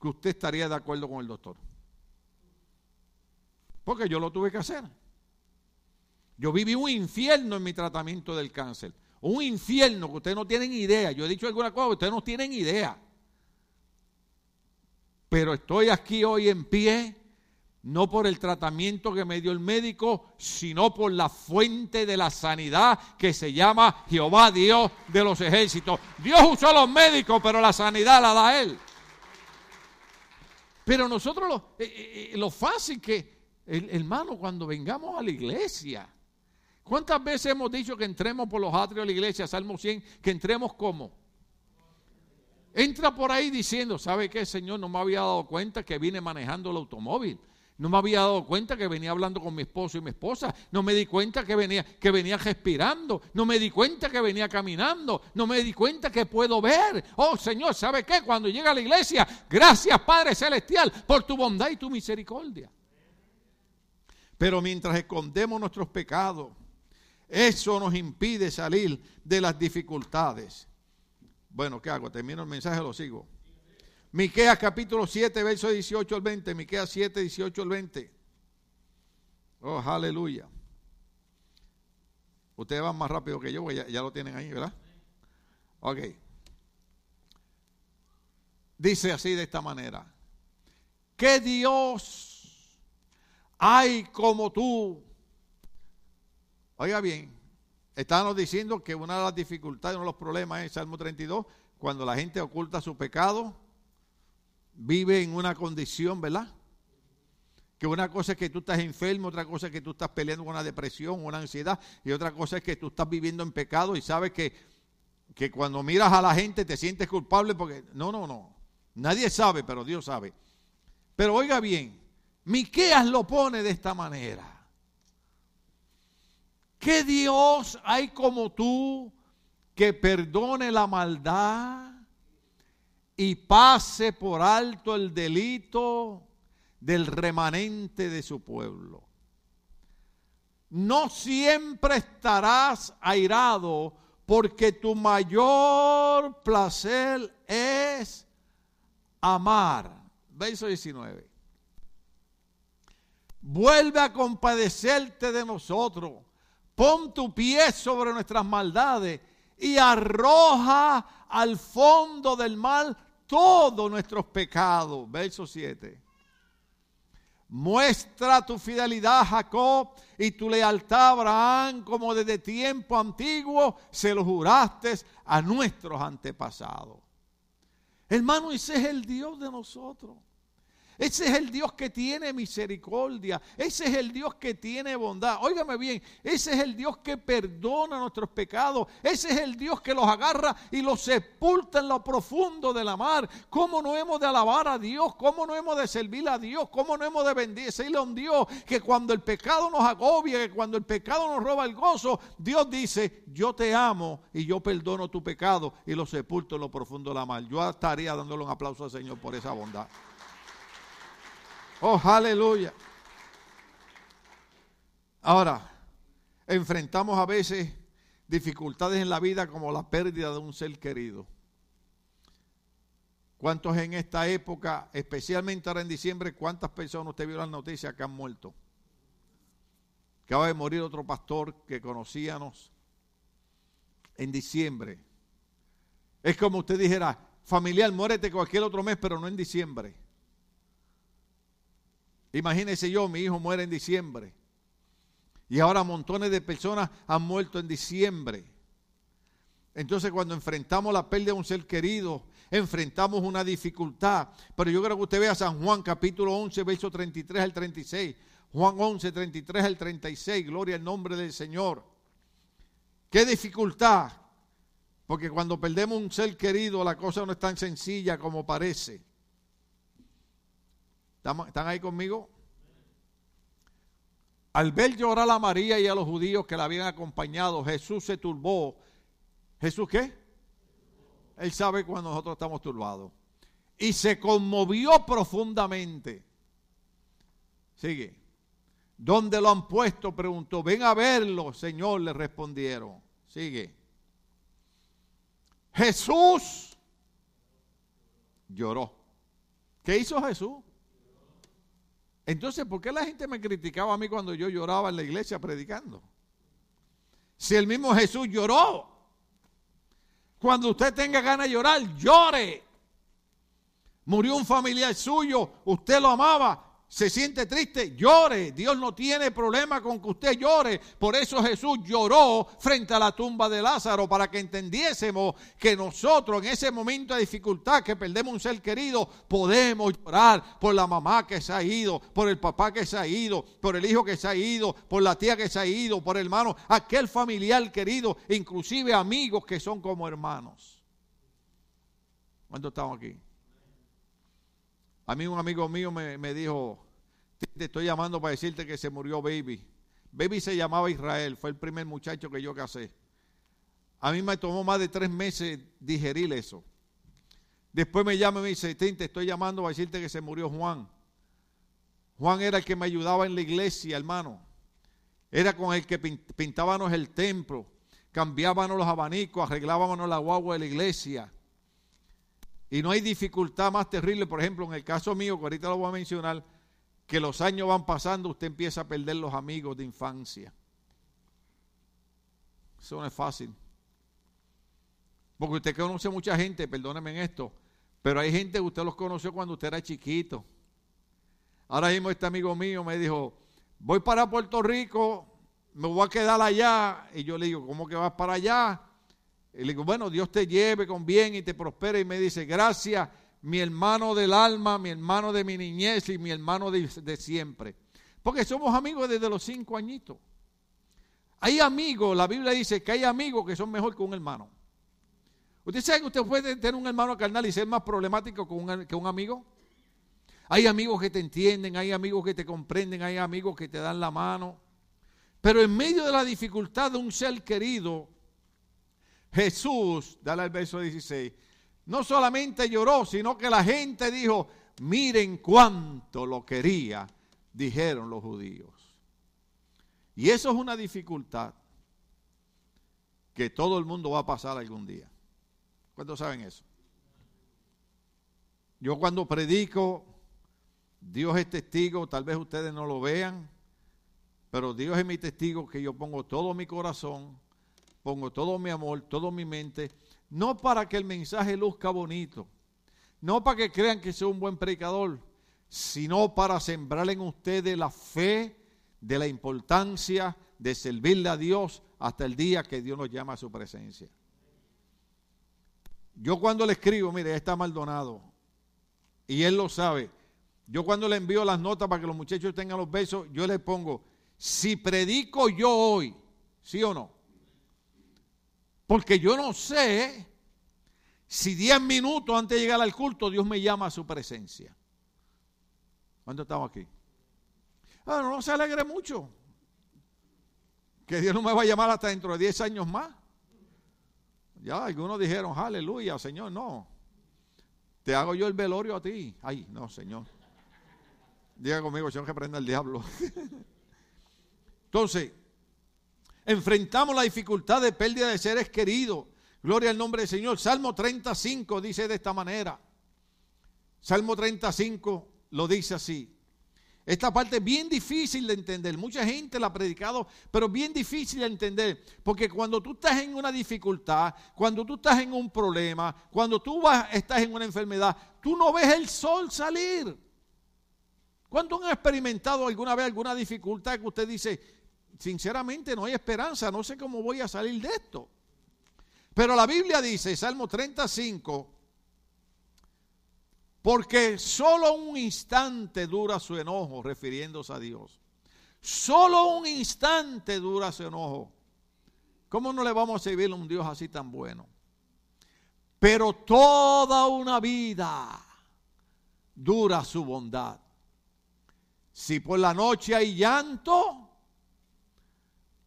que usted estaría de acuerdo con el doctor. Porque yo lo tuve que hacer. Yo viví un infierno en mi tratamiento del cáncer. Un infierno que ustedes no tienen idea. Yo he dicho alguna cosa ustedes no tienen idea. Pero estoy aquí hoy en pie, no por el tratamiento que me dio el médico, sino por la fuente de la sanidad que se llama Jehová Dios de los ejércitos. Dios usó a los médicos, pero la sanidad la da Él. Pero nosotros lo, eh, eh, eh, lo fácil que, hermano, cuando vengamos a la iglesia, ¿cuántas veces hemos dicho que entremos por los atrios de la iglesia, Salmo 100, que entremos como? Entra por ahí diciendo, ¿sabe qué, Señor? No me había dado cuenta que vine manejando el automóvil. No me había dado cuenta que venía hablando con mi esposo y mi esposa. No me di cuenta que venía, que venía respirando. No me di cuenta que venía caminando. No me di cuenta que puedo ver. Oh Señor, ¿sabe qué? Cuando llega a la iglesia, gracias Padre Celestial por tu bondad y tu misericordia. Pero mientras escondemos nuestros pecados, eso nos impide salir de las dificultades. Bueno, ¿qué hago? Termino el mensaje, lo sigo. Miqueas capítulo 7, verso 18 al 20. Miqueas 7, 18 al 20. Oh, aleluya. Ustedes van más rápido que yo, porque ya, ya lo tienen ahí, ¿verdad? Ok. Dice así de esta manera. Que Dios hay como tú. Oiga bien, estábamos diciendo que una de las dificultades, uno de los problemas es Salmo 32, cuando la gente oculta su pecado, vive en una condición, ¿verdad? Que una cosa es que tú estás enfermo, otra cosa es que tú estás peleando con una depresión, una ansiedad, y otra cosa es que tú estás viviendo en pecado y sabes que, que cuando miras a la gente te sientes culpable porque, no, no, no, nadie sabe, pero Dios sabe. Pero oiga bien, Miqueas lo pone de esta manera. ¿Qué Dios hay como tú que perdone la maldad y pase por alto el delito del remanente de su pueblo? No siempre estarás airado porque tu mayor placer es amar. Verso 19 vuelve a compadecerte de nosotros. Pon tu pie sobre nuestras maldades y arroja al fondo del mal todos nuestros pecados. Verso 7. Muestra tu fidelidad Jacob y tu lealtad Abraham como desde tiempo antiguo se lo juraste a nuestros antepasados. Hermano, ese es el Dios de nosotros. Ese es el Dios que tiene misericordia. Ese es el Dios que tiene bondad. Óigame bien, ese es el Dios que perdona nuestros pecados. Ese es el Dios que los agarra y los sepulta en lo profundo de la mar. ¿Cómo no hemos de alabar a Dios? ¿Cómo no hemos de servir a Dios? ¿Cómo no hemos de bendecirle a un Dios que cuando el pecado nos agobia, que cuando el pecado nos roba el gozo, Dios dice, yo te amo y yo perdono tu pecado y lo sepulto en lo profundo de la mar. Yo estaría dándole un aplauso al Señor por esa bondad. Oh, aleluya. Ahora, enfrentamos a veces dificultades en la vida como la pérdida de un ser querido. ¿Cuántos en esta época, especialmente ahora en diciembre, cuántas personas usted vio las noticias que han muerto? Acaba de morir otro pastor que conocíamos en diciembre. Es como usted dijera, familiar, muérete cualquier otro mes, pero no en diciembre. Imagínese yo, mi hijo muere en diciembre. Y ahora montones de personas han muerto en diciembre. Entonces cuando enfrentamos la pérdida de un ser querido, enfrentamos una dificultad. Pero yo creo que usted vea San Juan capítulo 11, verso 33 al 36. Juan 11, 33 al 36. Gloria al nombre del Señor. ¿Qué dificultad? Porque cuando perdemos un ser querido la cosa no es tan sencilla como parece. ¿Están ahí conmigo? Al ver llorar a María y a los judíos que la habían acompañado, Jesús se turbó. ¿Jesús qué? Él sabe cuando nosotros estamos turbados. Y se conmovió profundamente. Sigue. ¿Dónde lo han puesto? Preguntó. Ven a verlo, Señor, le respondieron. Sigue. Jesús lloró. ¿Qué hizo Jesús? Entonces, ¿por qué la gente me criticaba a mí cuando yo lloraba en la iglesia predicando? Si el mismo Jesús lloró. Cuando usted tenga ganas de llorar, llore. Murió un familiar suyo, usted lo amaba, se siente triste, llore. Dios no tiene problema con que usted llore. Por eso Jesús lloró frente a la tumba de Lázaro, para que entendiésemos que nosotros en ese momento de dificultad, que perdemos un ser querido, podemos llorar por la mamá que se ha ido, por el papá que se ha ido, por el hijo que se ha ido, por la tía que se ha ido, por el hermano, aquel familiar querido, inclusive amigos que son como hermanos. ¿Cuántos estamos aquí? A mí un amigo mío me, me dijo, te estoy llamando para decirte que se murió Baby. Baby se llamaba Israel, fue el primer muchacho que yo casé. A mí me tomó más de tres meses digerir eso. Después me llama y me dice, te estoy llamando para decirte que se murió Juan. Juan era el que me ayudaba en la iglesia, hermano. Era con el que pintábamos el templo, cambiábamos los abanicos, arreglábamos la guagua de la iglesia. Y no hay dificultad más terrible, por ejemplo, en el caso mío, que ahorita lo voy a mencionar, que los años van pasando, usted empieza a perder los amigos de infancia. Eso no es fácil. Porque usted conoce mucha gente, perdóneme en esto, pero hay gente que usted los conoció cuando usted era chiquito. Ahora mismo este amigo mío me dijo, voy para Puerto Rico, me voy a quedar allá. Y yo le digo, ¿cómo que vas para allá? Y le digo, bueno, Dios te lleve con bien y te prospere. Y me dice, gracias mi hermano del alma, mi hermano de mi niñez y mi hermano de, siempre. Porque somos amigos desde los cinco añitos. Hay amigos, la Biblia dice que hay amigos que son mejor que un hermano. ¿Usted sabe que usted puede tener un hermano carnal y ser más problemático que un, que un amigo? Hay amigos que te entienden, hay amigos que te comprenden, hay amigos que te dan la mano. Pero en medio de la dificultad de un ser querido, Jesús, dale al verso 16, no solamente lloró, sino que la gente dijo, miren cuánto lo quería, dijeron los judíos. Y eso es una dificultad que todo el mundo va a pasar algún día. ¿Cuántos saben eso? Yo cuando predico, Dios es testigo, tal vez ustedes no lo vean, pero Dios es mi testigo que yo pongo todo mi corazón, pongo todo mi amor, toda mi mente no para que el mensaje luzca bonito, no para que crean que soy un buen predicador, sino para sembrar en ustedes la fe de la importancia de servirle a Dios hasta el día que Dios nos llama a su presencia. Yo cuando le escribo, mire, está Maldonado, y él lo sabe, Yo cuando le envío las notas para que los muchachos tengan los besos, yo les pongo, si predico yo hoy, ¿sí o no? Porque yo no sé si 10 minutos antes de llegar al culto Dios me llama a su presencia. ¿Cuánto estamos aquí? Ah, no se alegre mucho. Que Dios no me va a llamar hasta dentro de 10 años más. Ya algunos dijeron, aleluya, Señor, no. Te hago yo el velorio a ti. Ay, no, Señor. Diga conmigo, Señor, que prenda el diablo. Entonces, enfrentamos la dificultad de pérdida de seres queridos. Gloria al nombre del Señor. Salmo 35 dice de esta manera. Salmo 35 lo dice así. Esta parte es bien difícil de entender. Mucha gente la ha predicado, pero bien difícil de entender. Porque cuando tú estás en una dificultad, cuando tú estás en un problema, cuando tú vas, estás en una enfermedad, tú no ves el sol salir. ¿Cuántos han experimentado alguna vez alguna dificultad que usted dice, sinceramente no hay esperanza, no sé cómo voy a salir de esto? Pero la Biblia dice, Salmo 35, porque solo un instante dura su enojo, refiriéndose a Dios. Solo un instante dura su enojo. ¿Cómo no le vamos a servir a un Dios así tan bueno? Pero toda una vida dura su bondad. Si por la noche hay llanto,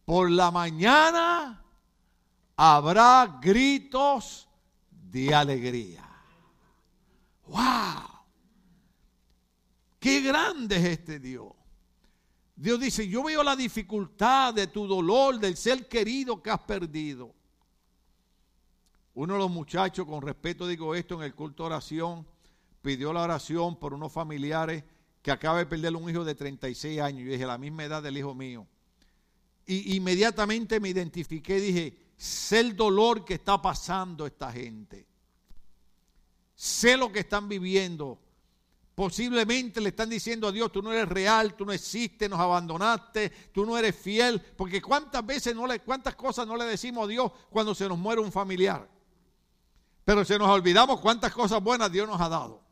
por la mañana habrá gritos de alegría. ¡Wow! ¡Qué grande es este Dios! Dios dice, yo veo la dificultad de tu dolor, del ser querido que has perdido. Uno de los muchachos, con respeto digo esto, en el culto de oración, pidió la oración por unos familiares que acaba de perder un hijo de 36 años. Yo dije, la misma edad del hijo mío. Y inmediatamente me identifiqué, dije, sé el dolor que está pasando esta gente sé lo que están viviendo. Posiblemente le están diciendo a Dios, tú no eres real, tú no existes, nos abandonaste, tú no eres fiel, porque cuántas veces no le, cuántas cosas no le decimos a Dios cuando se nos muere un familiar. Pero se nos olvidamos cuántas cosas buenas Dios nos ha dado.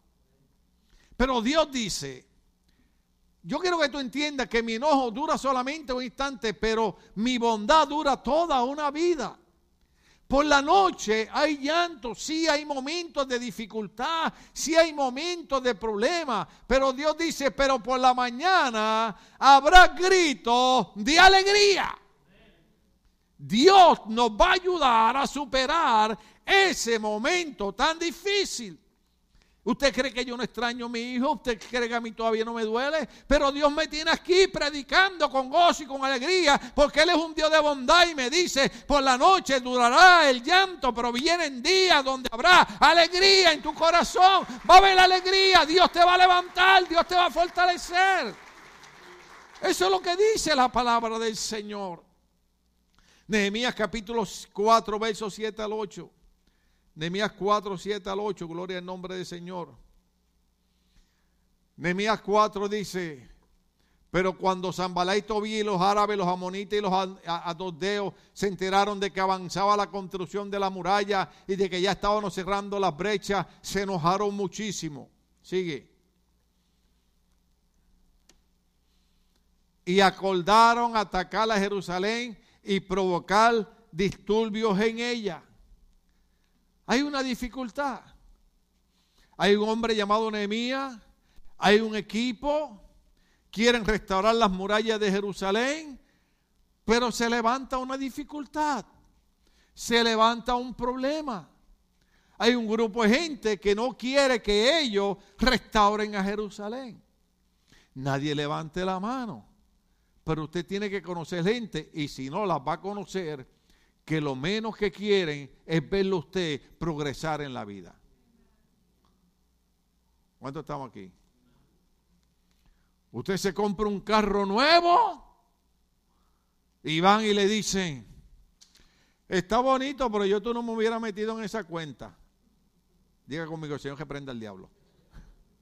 Pero Dios dice, yo quiero que tú entiendas que mi enojo dura solamente un instante, pero mi bondad dura toda una vida. Por la noche hay llanto, sí hay momentos de dificultad, sí hay momentos de problema, pero Dios dice, pero por la mañana habrá gritos de alegría. Dios nos va a ayudar a superar ese momento tan difícil. ¿Usted cree que yo no extraño a mi hijo? ¿Usted cree que a mí todavía no me duele? Pero Dios me tiene aquí predicando con gozo y con alegría, porque Él es un Dios de bondad y me dice, por la noche durará el llanto, pero vienen días donde habrá alegría en tu corazón. Va a haber alegría, Dios te va a levantar, Dios te va a fortalecer. Eso es lo que dice la palabra del Señor. Nehemías capítulo 4, versos 7 al 8. Nehemías 4, 7 al 8, gloria al nombre del Señor. Nehemías 4 dice, pero cuando Zambalá y Tobí y los árabes, los amonitas y los adosdeos se enteraron de que avanzaba la construcción de la muralla y de que ya estábamos cerrando las brechas, se enojaron muchísimo. Sigue. Y acordaron atacar a Jerusalén y provocar disturbios en ella. Hay una dificultad. Hay un hombre llamado Nehemías, hay un equipo, quieren restaurar las murallas de Jerusalén, pero se levanta una dificultad, se levanta un problema. Hay un grupo de gente que no quiere que ellos restauren a Jerusalén. Nadie levante la mano, pero usted tiene que conocer gente y si no las va a conocer, que lo menos que quieren es verlo usted progresar en la vida. ¿Cuántos estamos aquí? Usted se compra un carro nuevo y van y le dicen, está bonito, pero yo tú no me hubiera metido en esa cuenta. Diga conmigo, Señor, que prenda el diablo.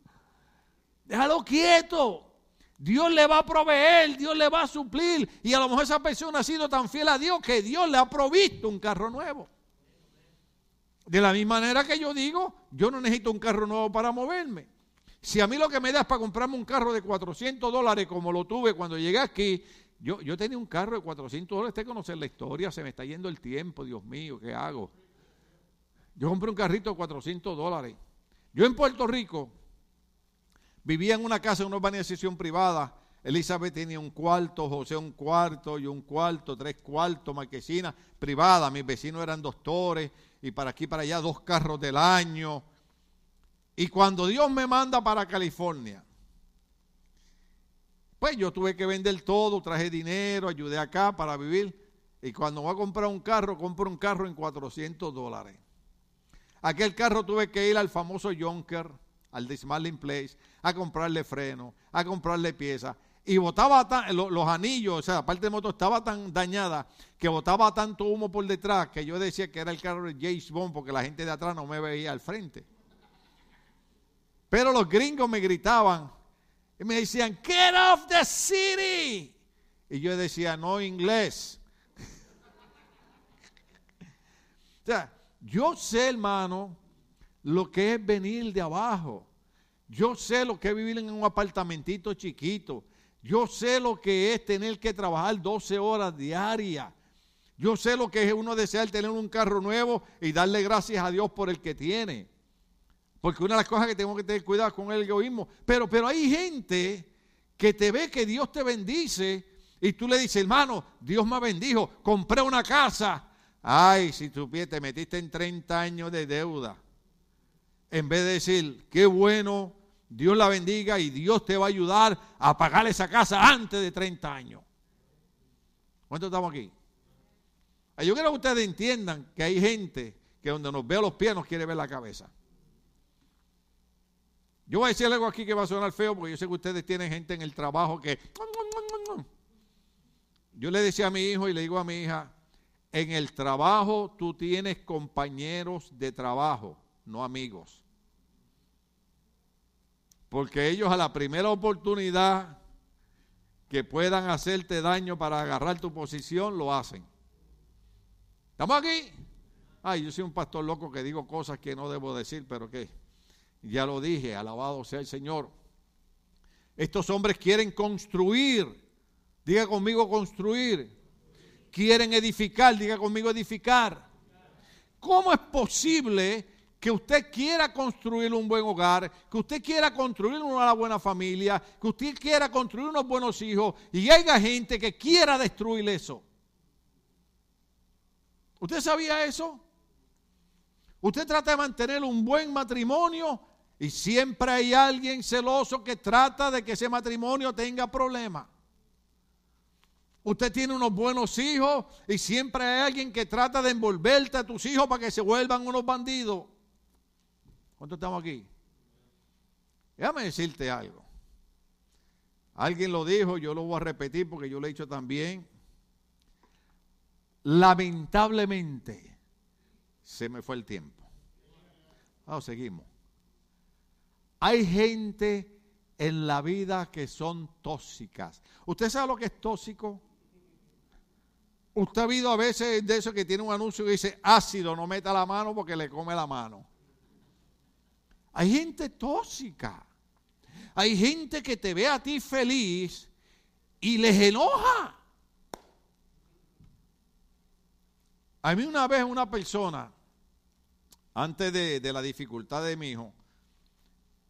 Déjalo quieto. Dios le va a proveer, Dios le va a suplir. Y a lo mejor esa persona ha sido tan fiel a Dios que Dios le ha provisto un carro nuevo. De la misma manera que yo digo, yo no necesito un carro nuevo para moverme. Si a mí lo que me da es para comprarme un carro de 400 dólares, como lo tuve cuando llegué aquí, yo, yo tenía un carro de 400 dólares, usted conocer la historia, se me está yendo el tiempo, Dios mío, ¿qué hago? Yo compré un carrito de 400 dólares. Yo en Puerto Rico vivía en una casa, en una urbanización privada. Elizabeth tenía un cuarto, José un cuarto y un cuarto, tres cuartos, marquesina privada. Mis vecinos eran doctores y para aquí para allá dos carros del año. Y cuando Dios me manda para California, pues yo tuve que vender todo, traje dinero, ayudé acá para vivir. Y cuando voy a comprar un carro, compro un carro en 400 dólares. Aquel carro tuve que ir al famoso Jonker, al Dismantling Place, a comprarle freno, a comprarle piezas. Y botaba los anillos, o sea, la parte de moto estaba tan dañada que botaba tanto humo por detrás que yo decía que era el carro de James Bond porque la gente de atrás no me veía al frente. Pero los gringos me gritaban y me decían, get off the city. Y yo decía, no inglés. o sea, yo sé, hermano, lo que es venir de abajo. Yo sé lo que es vivir en un apartamentito chiquito. Yo sé lo que es tener que trabajar 12 horas diarias. Yo sé lo que es uno desear tener un carro nuevo y darle gracias a Dios por el que tiene. Porque una de las cosas que tengo que tener cuidado con el egoísmo. Pero, pero hay gente que te ve que Dios te bendice y tú le dices, hermano, Dios me bendijo, compré una casa. Ay, si tú te metiste en 30 años de deuda. En vez de decir, qué bueno, Dios la bendiga y Dios te va a ayudar a pagar esa casa antes de 30 años. ¿Cuántos estamos aquí? Yo quiero que ustedes entiendan que hay gente que donde nos ve los pies nos quiere ver la cabeza. Yo voy a decir algo aquí que va a sonar feo porque yo sé que ustedes tienen gente en el trabajo que... Yo le decía a mi hijo y le digo a mi hija, en el trabajo tú tienes compañeros de trabajo, no amigos. Porque ellos a la primera oportunidad que puedan hacerte daño para agarrar tu posición, lo hacen. ¿Estamos aquí? Ay, yo soy un pastor loco que digo cosas que no debo decir, pero que ya lo dije, alabado sea el Señor. Estos hombres quieren construir, diga conmigo construir, quieren edificar, diga conmigo edificar. ¿Cómo es posible que usted quiera construir un buen hogar, que usted quiera construir una buena familia, que usted quiera construir unos buenos hijos y haya gente que quiera destruir eso? ¿Usted sabía eso? Usted trata de mantener un buen matrimonio y siempre hay alguien celoso que trata de que ese matrimonio tenga problemas. Usted tiene unos buenos hijos y siempre hay alguien que trata de envolverte a tus hijos para que se vuelvan unos bandidos. ¿Cuántos estamos aquí? Déjame decirte algo. Alguien lo dijo, yo lo voy a repetir porque yo lo he dicho también. Lamentablemente se me fue el tiempo. Vamos, seguimos. Hay gente en la vida que son tóxicas. ¿Usted sabe lo que es tóxico? Usted ha habido a veces de eso que tiene un anuncio que dice ácido, no meta la mano porque le come la mano. Hay gente tóxica. Hay gente que te ve a ti feliz y les enoja. A mí una vez una persona, antes de, la dificultad de mi hijo,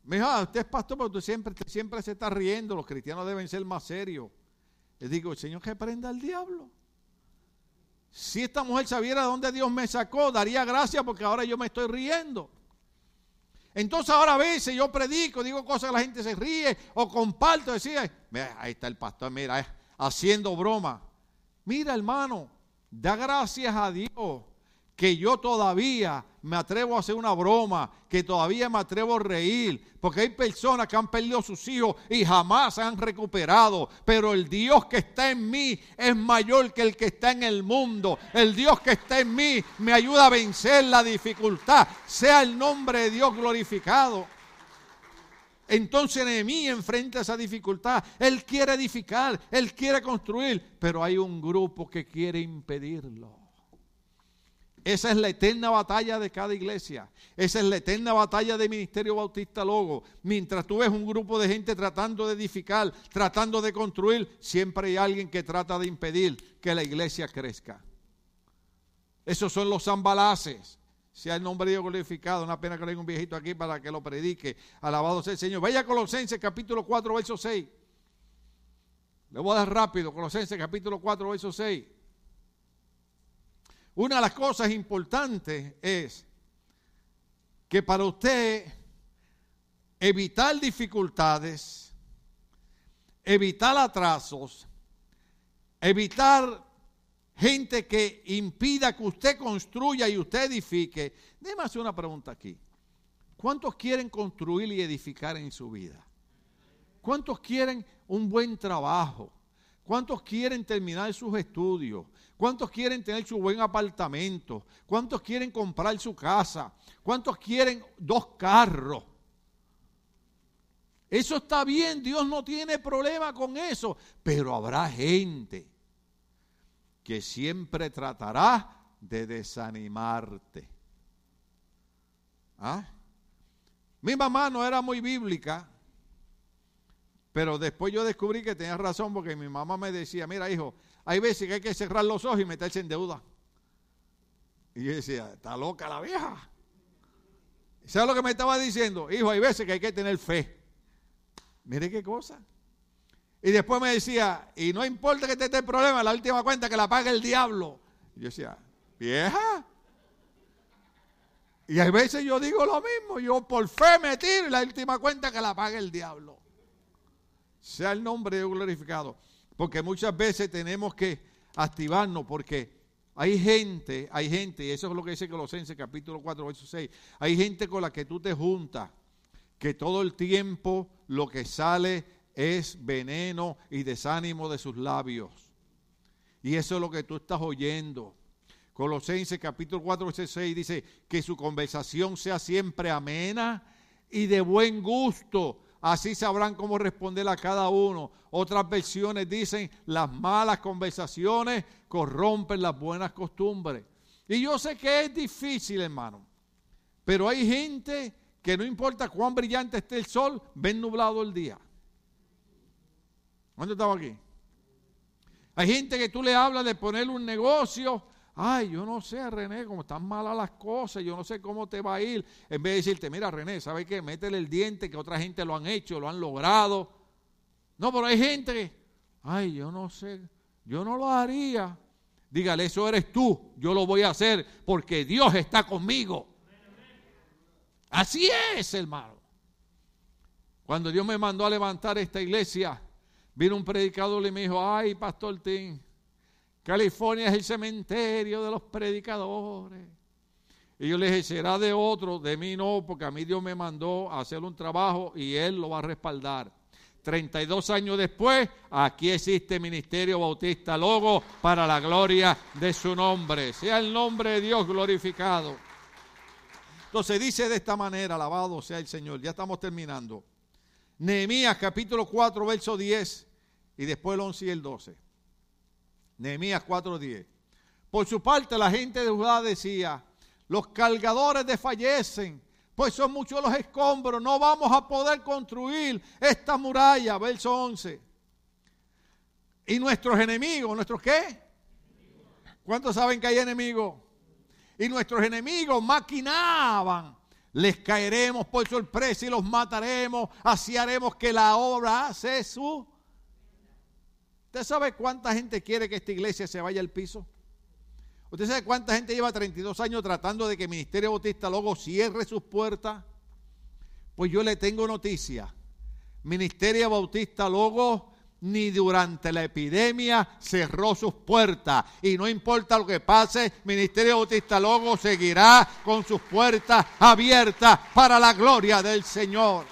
me dijo, ah, usted es pastor, pero usted siempre, siempre se está riendo, los cristianos deben ser más serios. Le digo, Señor que prenda al diablo. Si esta mujer sabiera de dónde Dios me sacó, daría gracias porque ahora yo me estoy riendo. Entonces ahora a veces yo predico, digo cosas que la gente se ríe o comparto, decía, mira, ahí está el pastor, mira, eh, haciendo broma. Mira hermano, da gracias a Dios que yo todavía me atrevo a hacer una broma, que todavía me atrevo a reír, porque hay personas que han perdido sus hijos y jamás se han recuperado, pero el Dios que está en mí es mayor que el que está en el mundo. El Dios que está en mí me ayuda a vencer la dificultad, sea el nombre de Dios glorificado. Entonces mí enfrenta esa dificultad. Él quiere edificar, él quiere construir, pero hay un grupo que quiere impedirlo. Esa es la eterna batalla de cada iglesia. Esa es la eterna batalla del Ministerio Bautista Logo. Mientras tú ves un grupo de gente tratando de edificar, tratando de construir, siempre hay alguien que trata de impedir que la iglesia crezca. Esos son los zambalaces. Sea el nombre de Dios glorificado. Una pena que le haya un viejito aquí para que lo predique. Alabado sea el Señor. Vaya a Colosenses capítulo 4, verso 6. Le voy a dar rápido. Colosenses capítulo 4, verso 6. Una de las cosas importantes es que para usted evitar dificultades, evitar atrasos, evitar gente que impida que usted construya y usted edifique. Déjame hacer una pregunta aquí. ¿Cuántos quieren construir y edificar en su vida? ¿Cuántos quieren un buen trabajo? ¿Cuántos quieren terminar sus estudios? ¿Cuántos quieren tener su buen apartamento? ¿Cuántos quieren comprar su casa? ¿Cuántos quieren dos carros? Eso está bien, Dios no tiene problema con eso, pero habrá gente que siempre tratará de desanimarte. ¿Ah? Mi mamá no era muy bíblica, pero después yo descubrí que tenía razón porque mi mamá me decía, mira hijo, hay veces que hay que cerrar los ojos y meterse en deuda. Y yo decía, está loca la vieja. ¿Sabes lo que me estaba diciendo? Hijo, hay veces que hay que tener fe. Mire qué cosa. Y después me decía, y no importa que te esté el problema, la última cuenta que la pague el diablo. Y yo decía, vieja. Y hay veces yo digo lo mismo, yo por fe me tiro y la última cuenta que la pague el diablo. Sea el nombre de glorificado. Porque muchas veces tenemos que activarnos porque hay gente, hay gente, y eso es lo que dice Colosenses capítulo 4, verso 6, hay gente con la que tú te juntas, que todo el tiempo lo que sale es veneno y desánimo de sus labios. Y eso es lo que tú estás oyendo. Colosenses capítulo 4, verset 6 dice que su conversación sea siempre amena y de buen gusto. Así sabrán cómo responder a cada uno. Otras versiones dicen las malas conversaciones corrompen las buenas costumbres. Y yo sé que es difícil, hermano. Pero hay gente que no importa cuán brillante esté el sol, ven nublado el día. ¿Dónde estaba aquí? Hay gente que tú le hablas de poner un negocio. Ay, yo no sé, René, cómo están malas las cosas, yo no sé cómo te va a ir. En vez de decirte, mira, René, ¿sabes qué? Métele el diente, que otra gente lo han hecho, lo han logrado. No, pero hay gente ay, yo no sé, yo no lo haría. Dígale, eso eres tú, yo lo voy a hacer porque Dios está conmigo. Así es, hermano. Cuando Dios me mandó a levantar esta iglesia, Vino un predicador y me dijo, ay, Pastor Tim, California es el cementerio de los predicadores. Y yo le dije, será de otro, de mí no, porque a mí Dios me mandó a hacer un trabajo y Él lo va a respaldar. 32 años después, aquí existe Ministerio Bautista Logo para la gloria de su nombre. Sea el nombre de Dios glorificado. Entonces dice de esta manera, alabado sea el Señor. Ya estamos terminando. Nehemías capítulo 4, verso 10 y después el 11 y el 12. Nehemías 4, 10. Por su parte la gente de Judá decía, los cargadores desfallecen, pues son muchos los escombros, no vamos a poder construir esta muralla, verso 11. Y nuestros enemigos, ¿nuestros qué? ¿Cuántos saben que hay enemigos? Y nuestros enemigos maquinaban les caeremos por sorpresa y los mataremos. Así haremos que la obra hace su. ¿Usted sabe cuánta gente quiere que esta iglesia se vaya al piso? ¿Usted sabe cuánta gente lleva 32 años tratando de que el Ministerio Bautista luego cierre sus puertas? Pues yo le tengo noticia. Ministerio Bautista Logo ni durante la epidemia cerró sus puertas. Y no importa lo que pase, Ministerio Bautista Logo seguirá con sus puertas abiertas para la gloria del Señor.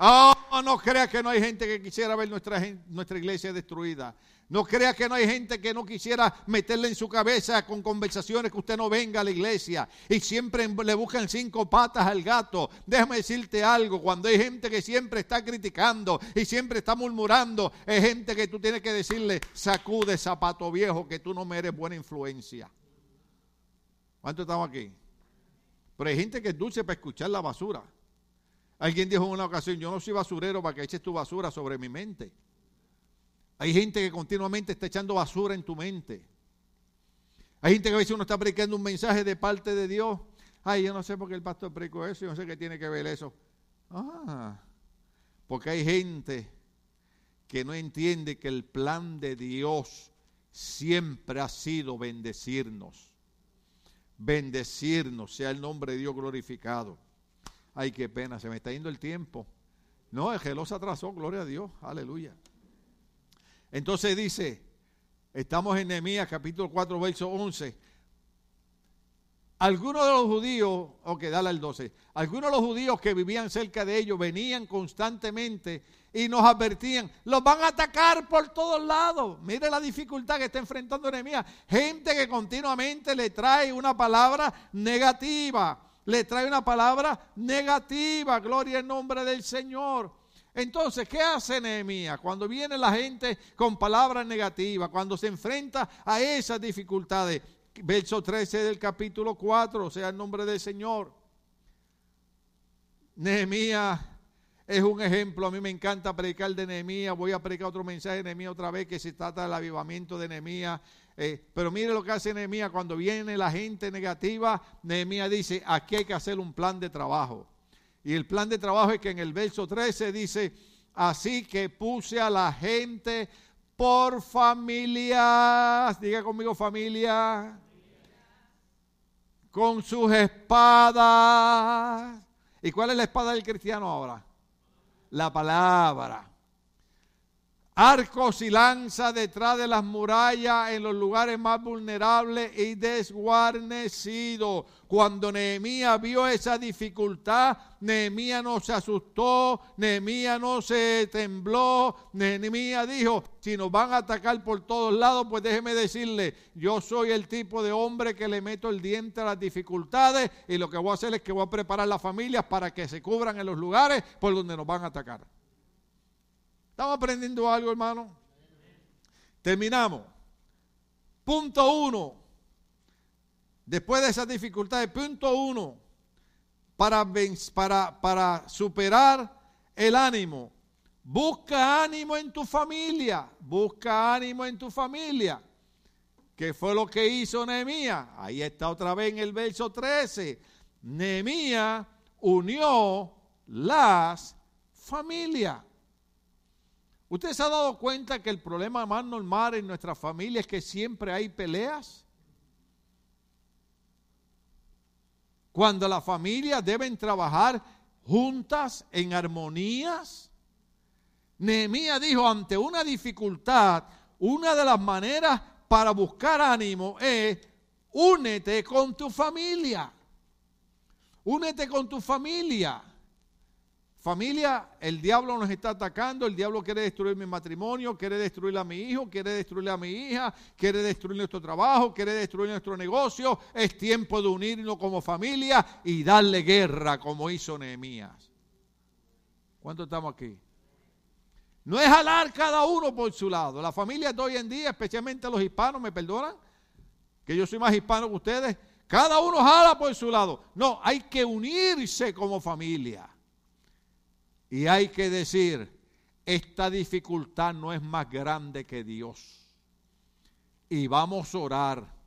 Oh, no crea que no hay gente que quisiera ver nuestra, iglesia destruida. No crea que no hay gente que no quisiera meterle en su cabeza con conversaciones que usted no venga a la iglesia y siempre le buscan cinco patas al gato. Déjame decirte algo, cuando hay gente que siempre está criticando y siempre está murmurando, es gente que tú tienes que decirle, sacude zapato viejo que tú no me eres buena influencia. ¿Cuántos estamos aquí? Pero hay gente que es dulce para escuchar la basura. Alguien dijo en una ocasión, yo no soy basurero para que eches tu basura sobre mi mente. Hay gente que continuamente está echando basura en tu mente. Hay gente que a veces uno está predicando un mensaje de parte de Dios. Ay, yo no sé por qué el pastor predicó eso, yo no sé qué tiene que ver eso. Ah, porque hay gente que no entiende que el plan de Dios siempre ha sido bendecirnos. Bendecirnos, sea el nombre de Dios glorificado. Ay, qué pena, se me está yendo el tiempo. No, el geló se atrasó, gloria a Dios, aleluya. Entonces dice, estamos en Nehemías capítulo 4, verso 11. Algunos de los judíos, ok, dale al 12. Algunos de los judíos que vivían cerca de ellos venían constantemente y nos advertían, los van a atacar por todos lados. Mire la dificultad que está enfrentando Nehemías. Gente que continuamente le trae una palabra negativa. Le trae una palabra negativa. Gloria en nombre del Señor. Entonces, ¿qué hace Nehemías cuando viene la gente con palabras negativas, cuando se enfrenta a esas dificultades? Verso 13 del capítulo 4, sea el nombre del Señor. Nehemías es un ejemplo. A mí me encanta predicar de Nehemías. Voy a predicar otro mensaje de Nehemías otra vez que se trata del avivamiento de Nehemías. Eh, pero mire lo que hace Nehemías cuando viene la gente negativa. Nehemías dice: aquí hay que hacer un plan de trabajo. Y el plan de trabajo es que en el verso 13 dice, así que puse a la gente por familias, diga conmigo familia, con sus espadas. ¿Y cuál es la espada del cristiano ahora? La palabra arcos y lanza detrás de las murallas en los lugares más vulnerables y desguarnecidos. Cuando Nehemías vio esa dificultad, Nehemías no se asustó, Nehemías no se tembló, Nehemías dijo, si nos van a atacar por todos lados, pues déjeme decirle, yo soy el tipo de hombre que le meto el diente a las dificultades y lo que voy a hacer es que voy a preparar las familias para que se cubran en los lugares por donde nos van a atacar. ¿Estamos aprendiendo algo, hermano? Terminamos. Punto uno. Después de esas dificultades, punto uno. Para, para, para superar el ánimo. Busca ánimo en tu familia. Busca ánimo en tu familia. ¿Qué fue lo que hizo Nehemías? Ahí está otra vez en el verso 13. Nehemías unió las familias. ¿Usted se ha dado cuenta que el problema más normal en nuestra familia es que siempre hay peleas? Cuando las familias deben trabajar juntas en armonías. Nehemías dijo, ante una dificultad, una de las maneras para buscar ánimo es únete con tu familia. Únete con tu familia. Familia, el diablo nos está atacando, el diablo quiere destruir mi matrimonio, quiere destruir a mi hijo, quiere destruir a mi hija, quiere destruir nuestro trabajo, quiere destruir nuestro negocio. Es tiempo de unirnos como familia y darle guerra como hizo Nehemías. ¿Cuántos estamos aquí? No es jalar cada uno por su lado. La familia de hoy en día, especialmente los hispanos, ¿me perdonan? Que yo soy más hispano que ustedes. Cada uno jala por su lado. No, hay que unirse como familia. Y hay que decir, esta dificultad no es más grande que Dios. Y vamos a orar.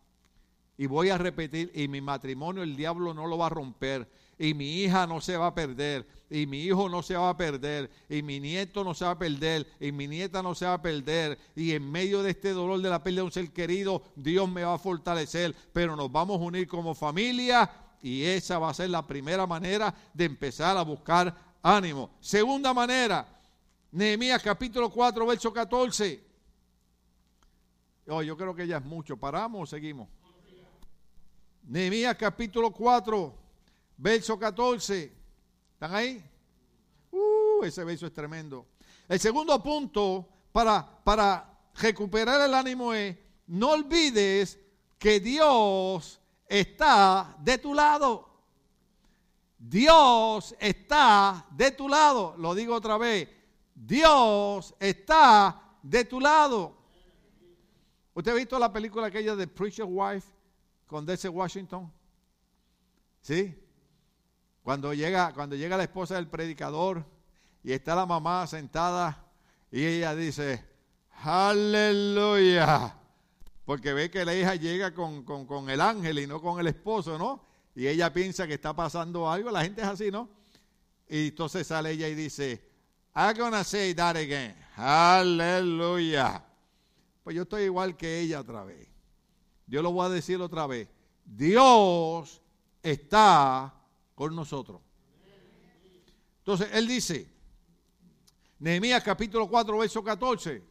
Y voy a repetir, y mi matrimonio el diablo no lo va a romper. Y mi hija no se va a perder. Y mi hijo no se va a perder. Y mi nieto no se va a perder. Y mi nieta no se va a perder. Y en medio de este dolor de la pérdida de un ser querido, Dios me va a fortalecer. Pero nos vamos a unir como familia. Y esa va a ser la primera manera de empezar a buscar ánimo. Segunda manera, Nehemías capítulo 4, verso 14. Oh, yo creo que ya es mucho. ¿Paramos o seguimos? Nehemías capítulo 4, verso 14. ¿Están ahí? Uh, ese verso es tremendo. El segundo punto para, para recuperar el ánimo es, no olvides que Dios está de tu lado. Dios está de tu lado. Lo digo otra vez. Dios está de tu lado. ¿Usted ha visto la película aquella de Preacher Wife con Denzel Washington? ¿Sí? Cuando llega, cuando llega la esposa del predicador y está la mamá sentada y ella dice, aleluya, porque ve que la hija llega con, con el ángel y no con el esposo, ¿no? Y ella piensa que está pasando algo, la gente es así, ¿no? Y entonces sale ella y dice, I'm gonna say that again. Aleluya. Pues yo estoy igual que ella otra vez. Yo lo voy a decir otra vez. Dios está con nosotros. Entonces, él dice, Nehemías capítulo 4, verso 14,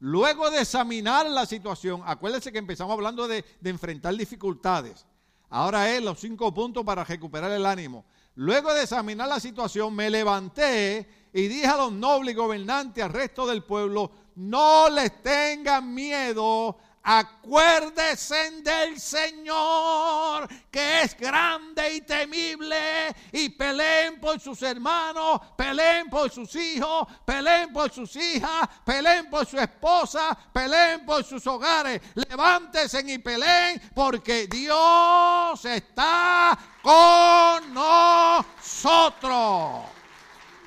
luego de examinar la situación, acuérdense que empezamos hablando de, de enfrentar dificultades. Ahora es los cinco puntos para recuperar el ánimo. Luego de examinar la situación, me levanté y dije a los nobles gobernantes, al resto del pueblo, no les tengan miedo Acuérdense del Señor, que es grande y temible, y peleen por sus hermanos, peleen por sus hijos, peleen por sus hijas, peleen por su esposa, peleen por sus hogares. Levántense y peleen, porque Dios está con nosotros.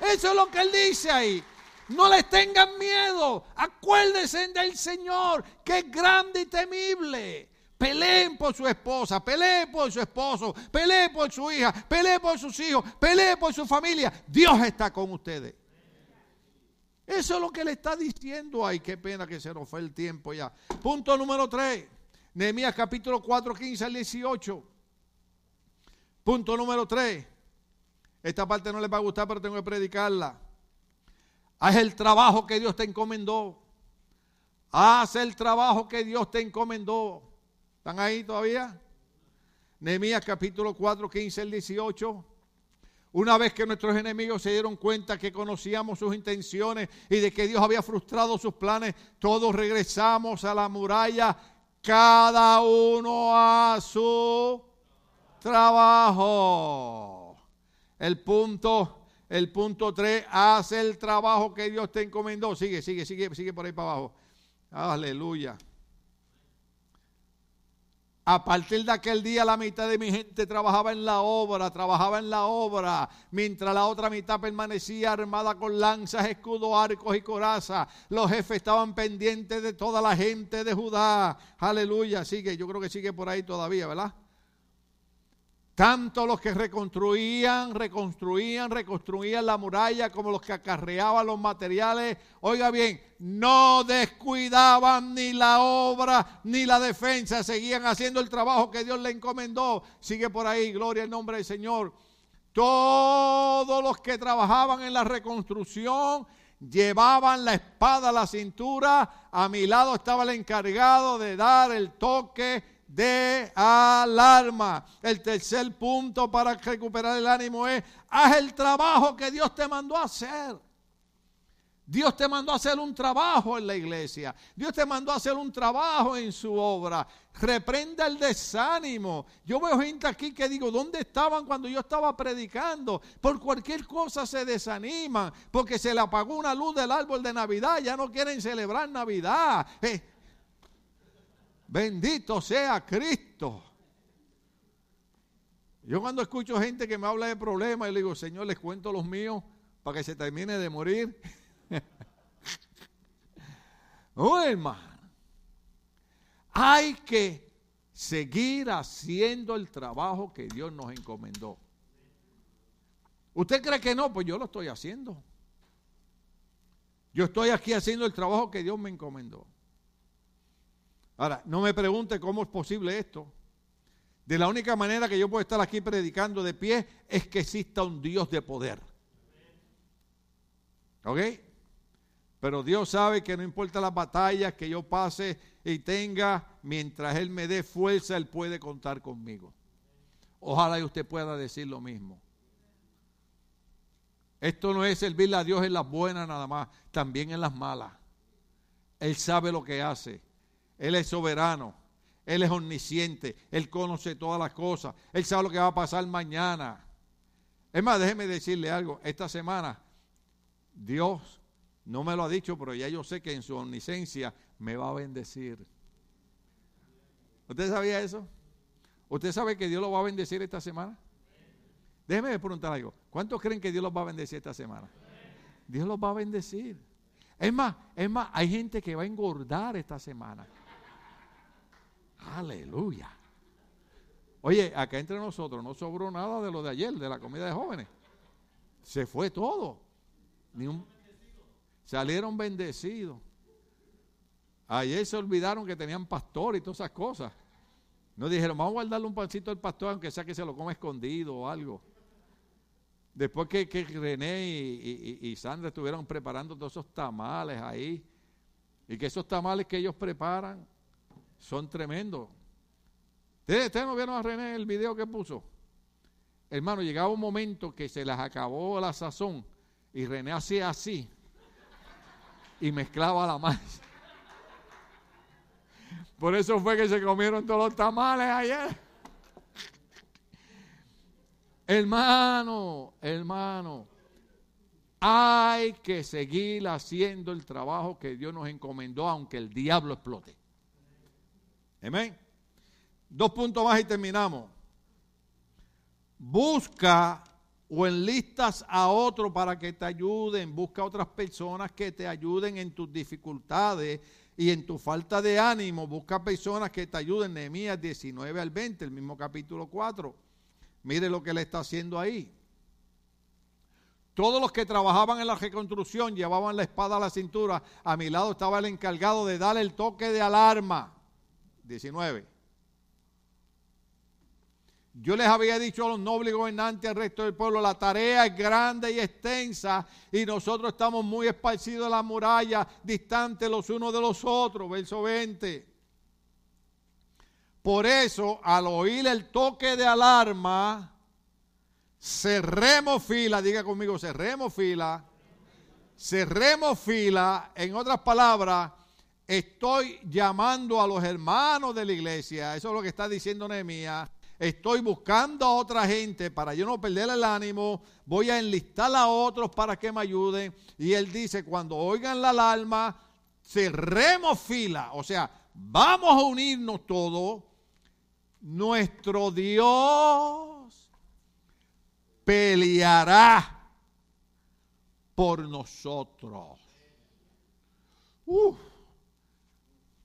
Eso es lo que él dice ahí. No les tengan miedo. Acuérdense del Señor, que es grande y temible. Peleen por su esposa, peleen por su esposo, peleen por su hija, peleen por sus hijos, peleen por su familia. Dios está con ustedes. Eso es lo que le está diciendo. Ay, qué pena que se nos fue el tiempo ya. Punto número 3. Nehemías capítulo 4, 15 al 18. Punto número 3. Esta parte no les va a gustar, pero tengo que predicarla. Haz el trabajo que Dios te encomendó. Haz el trabajo que Dios te encomendó. ¿Están ahí todavía? Nehemías capítulo 4, 15 al 18. Una vez que nuestros enemigos se dieron cuenta que conocíamos sus intenciones y de que Dios había frustrado sus planes, todos regresamos a la muralla, cada uno a su trabajo. El punto el punto 3, haz el trabajo que Dios te encomendó. Sigue, sigue, sigue, sigue por ahí para abajo. Aleluya. A partir de aquel día la mitad de mi gente trabajaba en la obra, trabajaba en la obra, mientras la otra mitad permanecía armada con lanzas, escudos, arcos y corazas. Los jefes estaban pendientes de toda la gente de Judá. Aleluya, sigue, yo creo que sigue por ahí todavía, ¿verdad? Tanto los que reconstruían, reconstruían, reconstruían la muralla como los que acarreaban los materiales. Oiga bien, no descuidaban ni la obra ni la defensa, seguían haciendo el trabajo que Dios le encomendó. Sigue por ahí, gloria al nombre del Señor. Todos los que trabajaban en la reconstrucción llevaban la espada a la cintura. A mi lado estaba el encargado de dar el toque de alarma. El tercer punto para recuperar el ánimo es, haz el trabajo que Dios te mandó a hacer. Dios te mandó a hacer un trabajo en la iglesia. Dios te mandó a hacer un trabajo en su obra. Reprenda el desánimo. Yo veo gente aquí que digo, ¿dónde estaban cuando yo estaba predicando? Por cualquier cosa se desaniman. Porque se le apagó una luz del árbol de Navidad. Ya no quieren celebrar Navidad. Eh, Bendito sea Cristo. Yo cuando escucho gente que me habla de problemas, y le digo, Señor, les cuento los míos para que se termine de morir. oh, hermano. Hay que seguir haciendo el trabajo que Dios nos encomendó. ¿Usted cree que no? Pues yo lo estoy haciendo. Yo estoy aquí haciendo el trabajo que Dios me encomendó. Ahora, no me pregunte cómo es posible esto. De la única manera que yo puedo estar aquí predicando de pie es que exista un Dios de poder. ¿Ok? Pero Dios sabe que no importa las batallas que yo pase y tenga, mientras Él me dé fuerza, Él puede contar conmigo. Ojalá y usted pueda decir lo mismo. Esto no es servirle a Dios en las buenas nada más, también en las malas. Él sabe lo que hace. Él es soberano. Él es omnisciente. Él conoce todas las cosas. Él sabe lo que va a pasar mañana. Es más, déjeme decirle algo. Esta semana, Dios no me lo ha dicho, pero ya yo sé que en su omnisciencia me va a bendecir. ¿Usted sabía eso? ¿Usted sabe que Dios lo va a bendecir esta semana? Déjeme preguntar algo. ¿Cuántos creen que Dios los va a bendecir esta semana? Dios los va a bendecir. Es más, es más, hay gente que va a engordar esta semana. Aleluya. Oye, acá entre nosotros no sobró nada de lo de ayer, de la comida de jóvenes. Se fue todo. salieron bendecidos. Ayer se olvidaron que tenían pastor y todas esas cosas. No dijeron, vamos a guardarle un pancito al pastor, aunque sea que se lo coma escondido o algo. Después que, René y, Sandra estuvieron preparando todos esos tamales ahí, y que esos tamales que ellos preparan son tremendos. ¿Ustedes, no vieron a René el video que puso? Hermano, llegaba un momento que se les acabó la sazón y René hacía así y mezclaba la masa. Por eso fue que se comieron todos los tamales ayer. Hermano, hermano, hay que seguir haciendo el trabajo que Dios nos encomendó, aunque el diablo explote. Amén. Dos puntos más y terminamos. Busca o enlistas a otro para que te ayuden. Busca a otras personas que te ayuden en tus dificultades y en tu falta de ánimo. Busca personas que te ayuden. Nehemías 19 al 20, el mismo capítulo 4. Mire lo que le está haciendo ahí. Todos los que trabajaban en la reconstrucción llevaban la espada a la cintura. A mi lado estaba el encargado de dar el toque de alarma. 19. Yo les había dicho a los nobles gobernantes, al resto del pueblo, la tarea es grande y extensa y nosotros estamos muy esparcidos en la muralla, distantes los unos de los otros. Verso 20. Por eso, al oír el toque de alarma, cerremos fila, diga conmigo, cerremos fila, cerremos fila, en otras palabras, estoy llamando a los hermanos de la iglesia, eso es lo que está diciendo Nehemías, estoy buscando a otra gente para yo no perder el ánimo, voy a enlistar a otros para que me ayuden, y él dice, cuando oigan la alarma, cerremos fila, o sea, vamos a unirnos todos, nuestro Dios peleará por nosotros.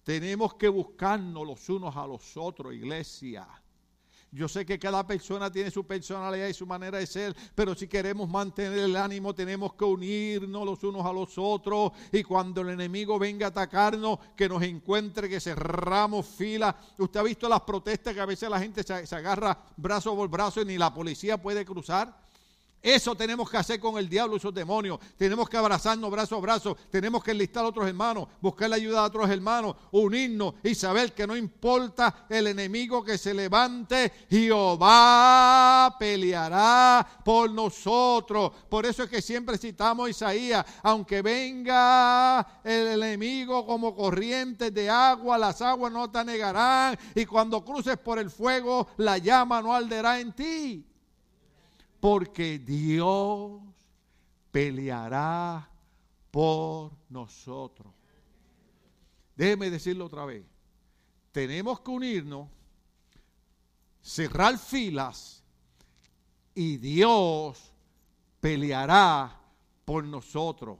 Tenemos que buscarnos los unos a los otros, iglesia. Yo sé que cada persona tiene su personalidad y su manera de ser, pero si queremos mantener el ánimo tenemos que unirnos los unos a los otros y cuando el enemigo venga a atacarnos, que nos encuentre, que cerramos fila. Usted ha visto las protestas que a veces la gente se, agarra brazo por brazo y ni la policía puede cruzar. Eso tenemos que hacer con el diablo y sus demonios. Tenemos que abrazarnos brazo a brazo. Tenemos que enlistar a otros hermanos, buscar la ayuda de otros hermanos, unirnos y saber que no importa el enemigo que se levante, Jehová peleará por nosotros. Por eso es que siempre citamos a Isaías, aunque venga el enemigo como corrientes de agua, las aguas no te negarán y cuando cruces por el fuego, la llama no arderá en ti porque Dios peleará por nosotros. Déjeme decirlo otra vez. Tenemos que unirnos, cerrar filas y Dios peleará por nosotros.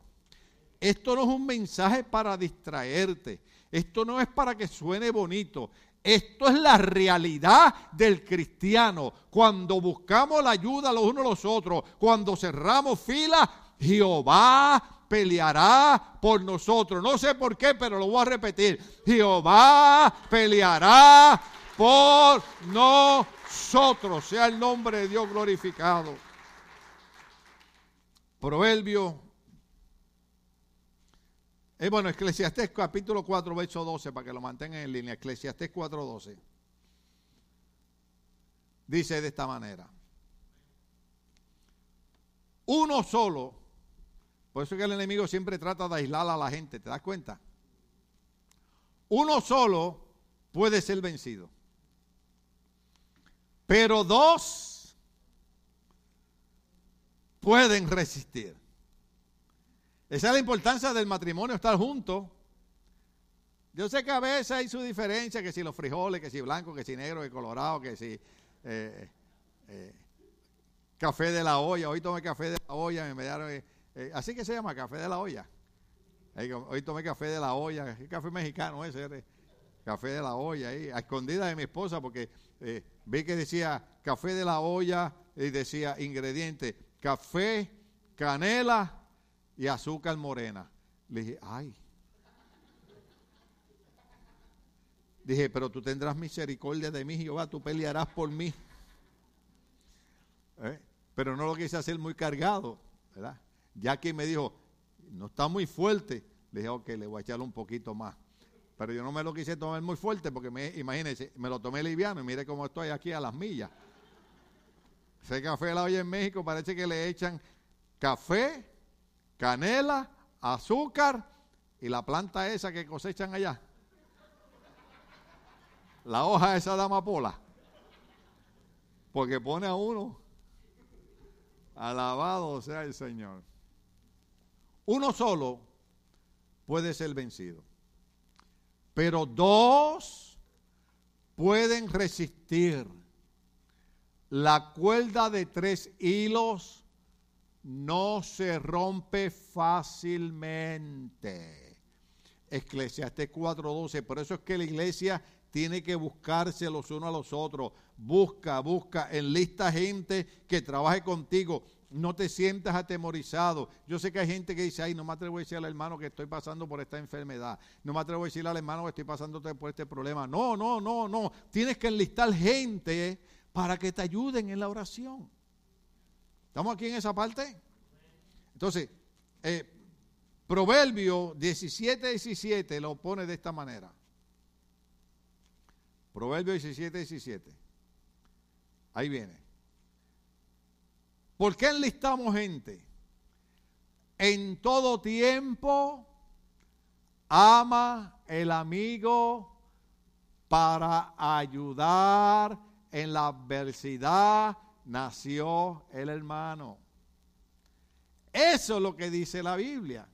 Esto no es un mensaje para distraerte. Esto no es para que suene bonito. Esto es la realidad del cristiano. Cuando buscamos la ayuda los unos a los otros, cuando cerramos fila, Jehová peleará por nosotros. No sé por qué, pero lo voy a repetir. Jehová peleará por nosotros. Sea el nombre de Dios glorificado. Proverbio eh, bueno, Eclesiastés capítulo 4, verso 12, para que lo mantengan en línea. Eclesiastés 4, 12. Dice de esta manera. Uno solo. Por eso es que el enemigo siempre trata de aislar a la gente. ¿Te das cuenta? Uno solo puede ser vencido. Pero dos pueden resistir. Esa es la importancia del matrimonio, estar juntos. Yo sé que a veces hay su diferencia, que si los frijoles, que si blanco, que si negro, que colorado, que si... Eh, eh, café de la olla. Hoy tomé café de la olla. Me eh, eh, así que se llama café de la olla. Hoy tomé café de la olla. ¿Qué café mexicano ese? Café de la olla ahí, a escondida de mi esposa, porque vi que decía café de la olla y decía ingrediente, café, canela y azúcar morena. Le dije, ay. Dije, pero tú tendrás misericordia de mí, Jehová, tú pelearás por mí. ¿Eh? Pero no lo quise hacer muy cargado, ¿verdad? Ya que me dijo, no está muy fuerte, le dije, ok, le voy a echarle un poquito más. Pero yo no me lo quise tomar muy fuerte porque, me, imagínense, me lo tomé liviano y mire cómo estoy aquí a las millas. Ese café la olla en México parece que le echan café, canela, azúcar y la planta esa que cosechan allá. La hoja esa de amapola. Porque pone a uno. Alabado sea el Señor. Uno solo puede ser vencido. Pero dos pueden resistir. La cuerda de tres hilos no se rompe fácilmente. Eclesiastes 4:12. Por eso es que la iglesia tiene que buscarse los unos a los otros. Busca, busca, enlista gente que trabaje contigo no te sientas atemorizado. Yo sé que hay gente que dice, ay, no me atrevo a decir al hermano que estoy pasando por esta enfermedad. No me atrevo a decir al hermano que estoy pasando por este problema. No, no, no, no. Tienes que enlistar gente para que te ayuden en la oración. ¿Estamos aquí en esa parte? Entonces, eh, Proverbio 17, 17 lo pone de esta manera. Proverbio 17, 17. Ahí viene. ¿Por qué enlistamos gente? En todo tiempo ama el amigo para ayudar en la adversidad nació el hermano. Eso es lo que dice la Biblia.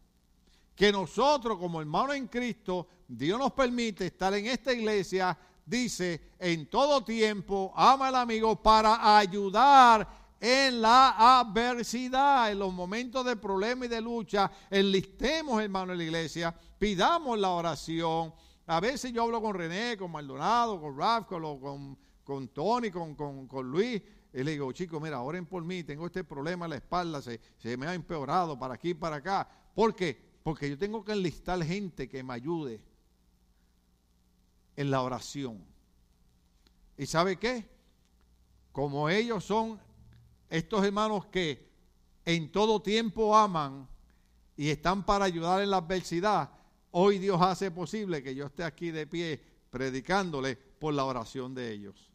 Que nosotros como hermanos en Cristo, Dios nos permite estar en esta iglesia, dice, en todo tiempo, ama al amigo para ayudar en la adversidad, en los momentos de problema y de lucha, enlistemos, hermano, en la iglesia, pidamos la oración. A veces yo hablo con René, con Maldonado, con Raf, con, con, Tony, con, con, Luis, y le digo, chicos, mira, oren por mí, tengo este problema en la espalda, se, se me ha empeorado para aquí y para acá. ¿Por qué? Porque yo tengo que enlistar gente que me ayude en la oración. ¿Y sabe qué? Como ellos son estos hermanos que en todo tiempo aman y están para ayudar en la adversidad, hoy Dios hace posible que yo esté aquí de pie predicándole por la oración de ellos.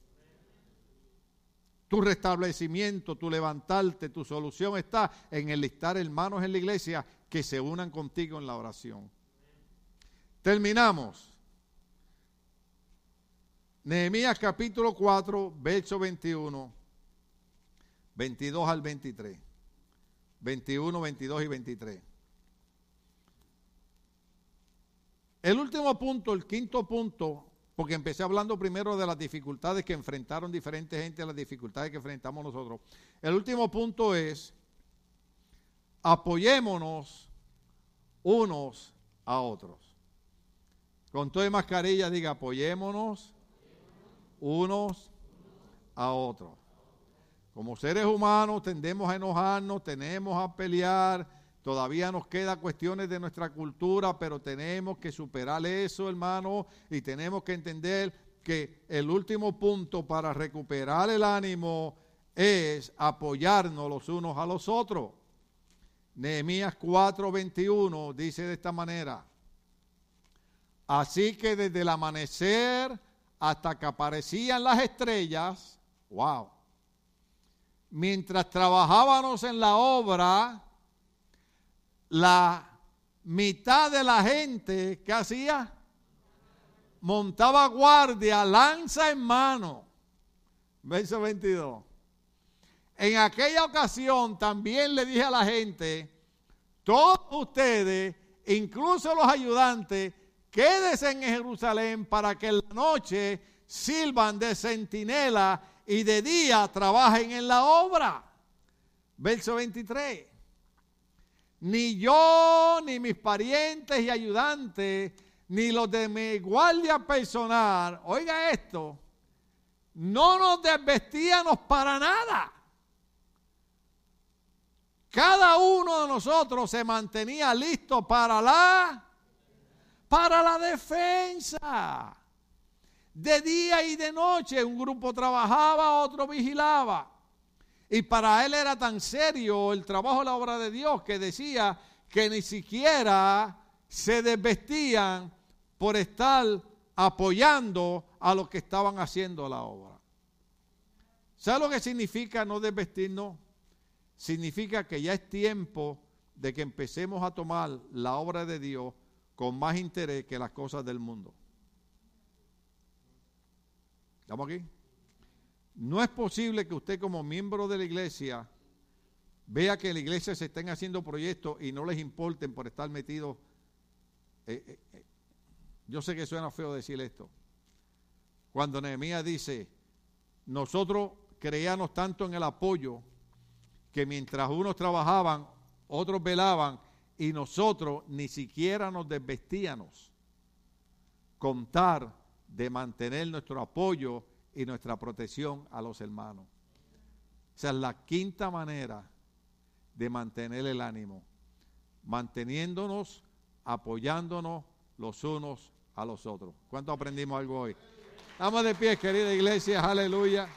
Tu restablecimiento, tu levantarte, tu solución está en enlistar hermanos en la iglesia que se unan contigo en la oración. Terminamos. Nehemías capítulo 4, verso 21. 22 al 23. 21, 22 y 23. El último punto, el quinto punto, porque empecé hablando primero de las dificultades que enfrentaron diferentes gente, las dificultades que enfrentamos nosotros. El último punto es, apoyémonos unos a otros. Con toda mascarilla diga, apoyémonos unos a otros. Como seres humanos tendemos a enojarnos, tenemos a pelear, todavía nos quedan cuestiones de nuestra cultura, pero tenemos que superar eso, hermano, y tenemos que entender que el último punto para recuperar el ánimo es apoyarnos los unos a los otros. Nehemías 4:21 dice de esta manera, así que desde el amanecer hasta que aparecían las estrellas, wow, mientras trabajábamos en la obra, la mitad de la gente que hacía montaba guardia, lanza en mano. Verso 22. En aquella ocasión también le dije a la gente, todos ustedes, incluso los ayudantes, quédense en Jerusalén para que en la noche sirvan de centinela y de día trabajen en la obra. Verso 23. Ni yo, ni mis parientes y ayudantes, ni los de mi guardia personal, oiga esto, no nos desvestíamos para nada. Cada uno de nosotros se mantenía listo para la para la defensa. De día y de noche un grupo trabajaba, otro vigilaba. Y para él era tan serio el trabajo de la obra de Dios que decía que ni siquiera se desvestían por estar apoyando a los que estaban haciendo la obra. ¿Sabe lo que significa no desvestirnos? Significa que ya es tiempo de que empecemos a tomar la obra de Dios con más interés que las cosas del mundo. ¿Estamos aquí? No es posible que usted como miembro de la iglesia vea que en la iglesia se estén haciendo proyectos y no les importen por estar metidos. Eh, eh, eh. Yo sé que suena feo decir esto. Cuando Nehemías dice, nosotros creíamos tanto en el apoyo que mientras unos trabajaban, otros velaban y nosotros ni siquiera nos desvestíamos. Contar de mantener nuestro apoyo y nuestra protección a los hermanos. O sea, la quinta manera de mantener el ánimo, manteniéndonos, apoyándonos los unos a los otros. ¿Cuánto aprendimos algo hoy? Estamos de pie, querida iglesia, aleluya.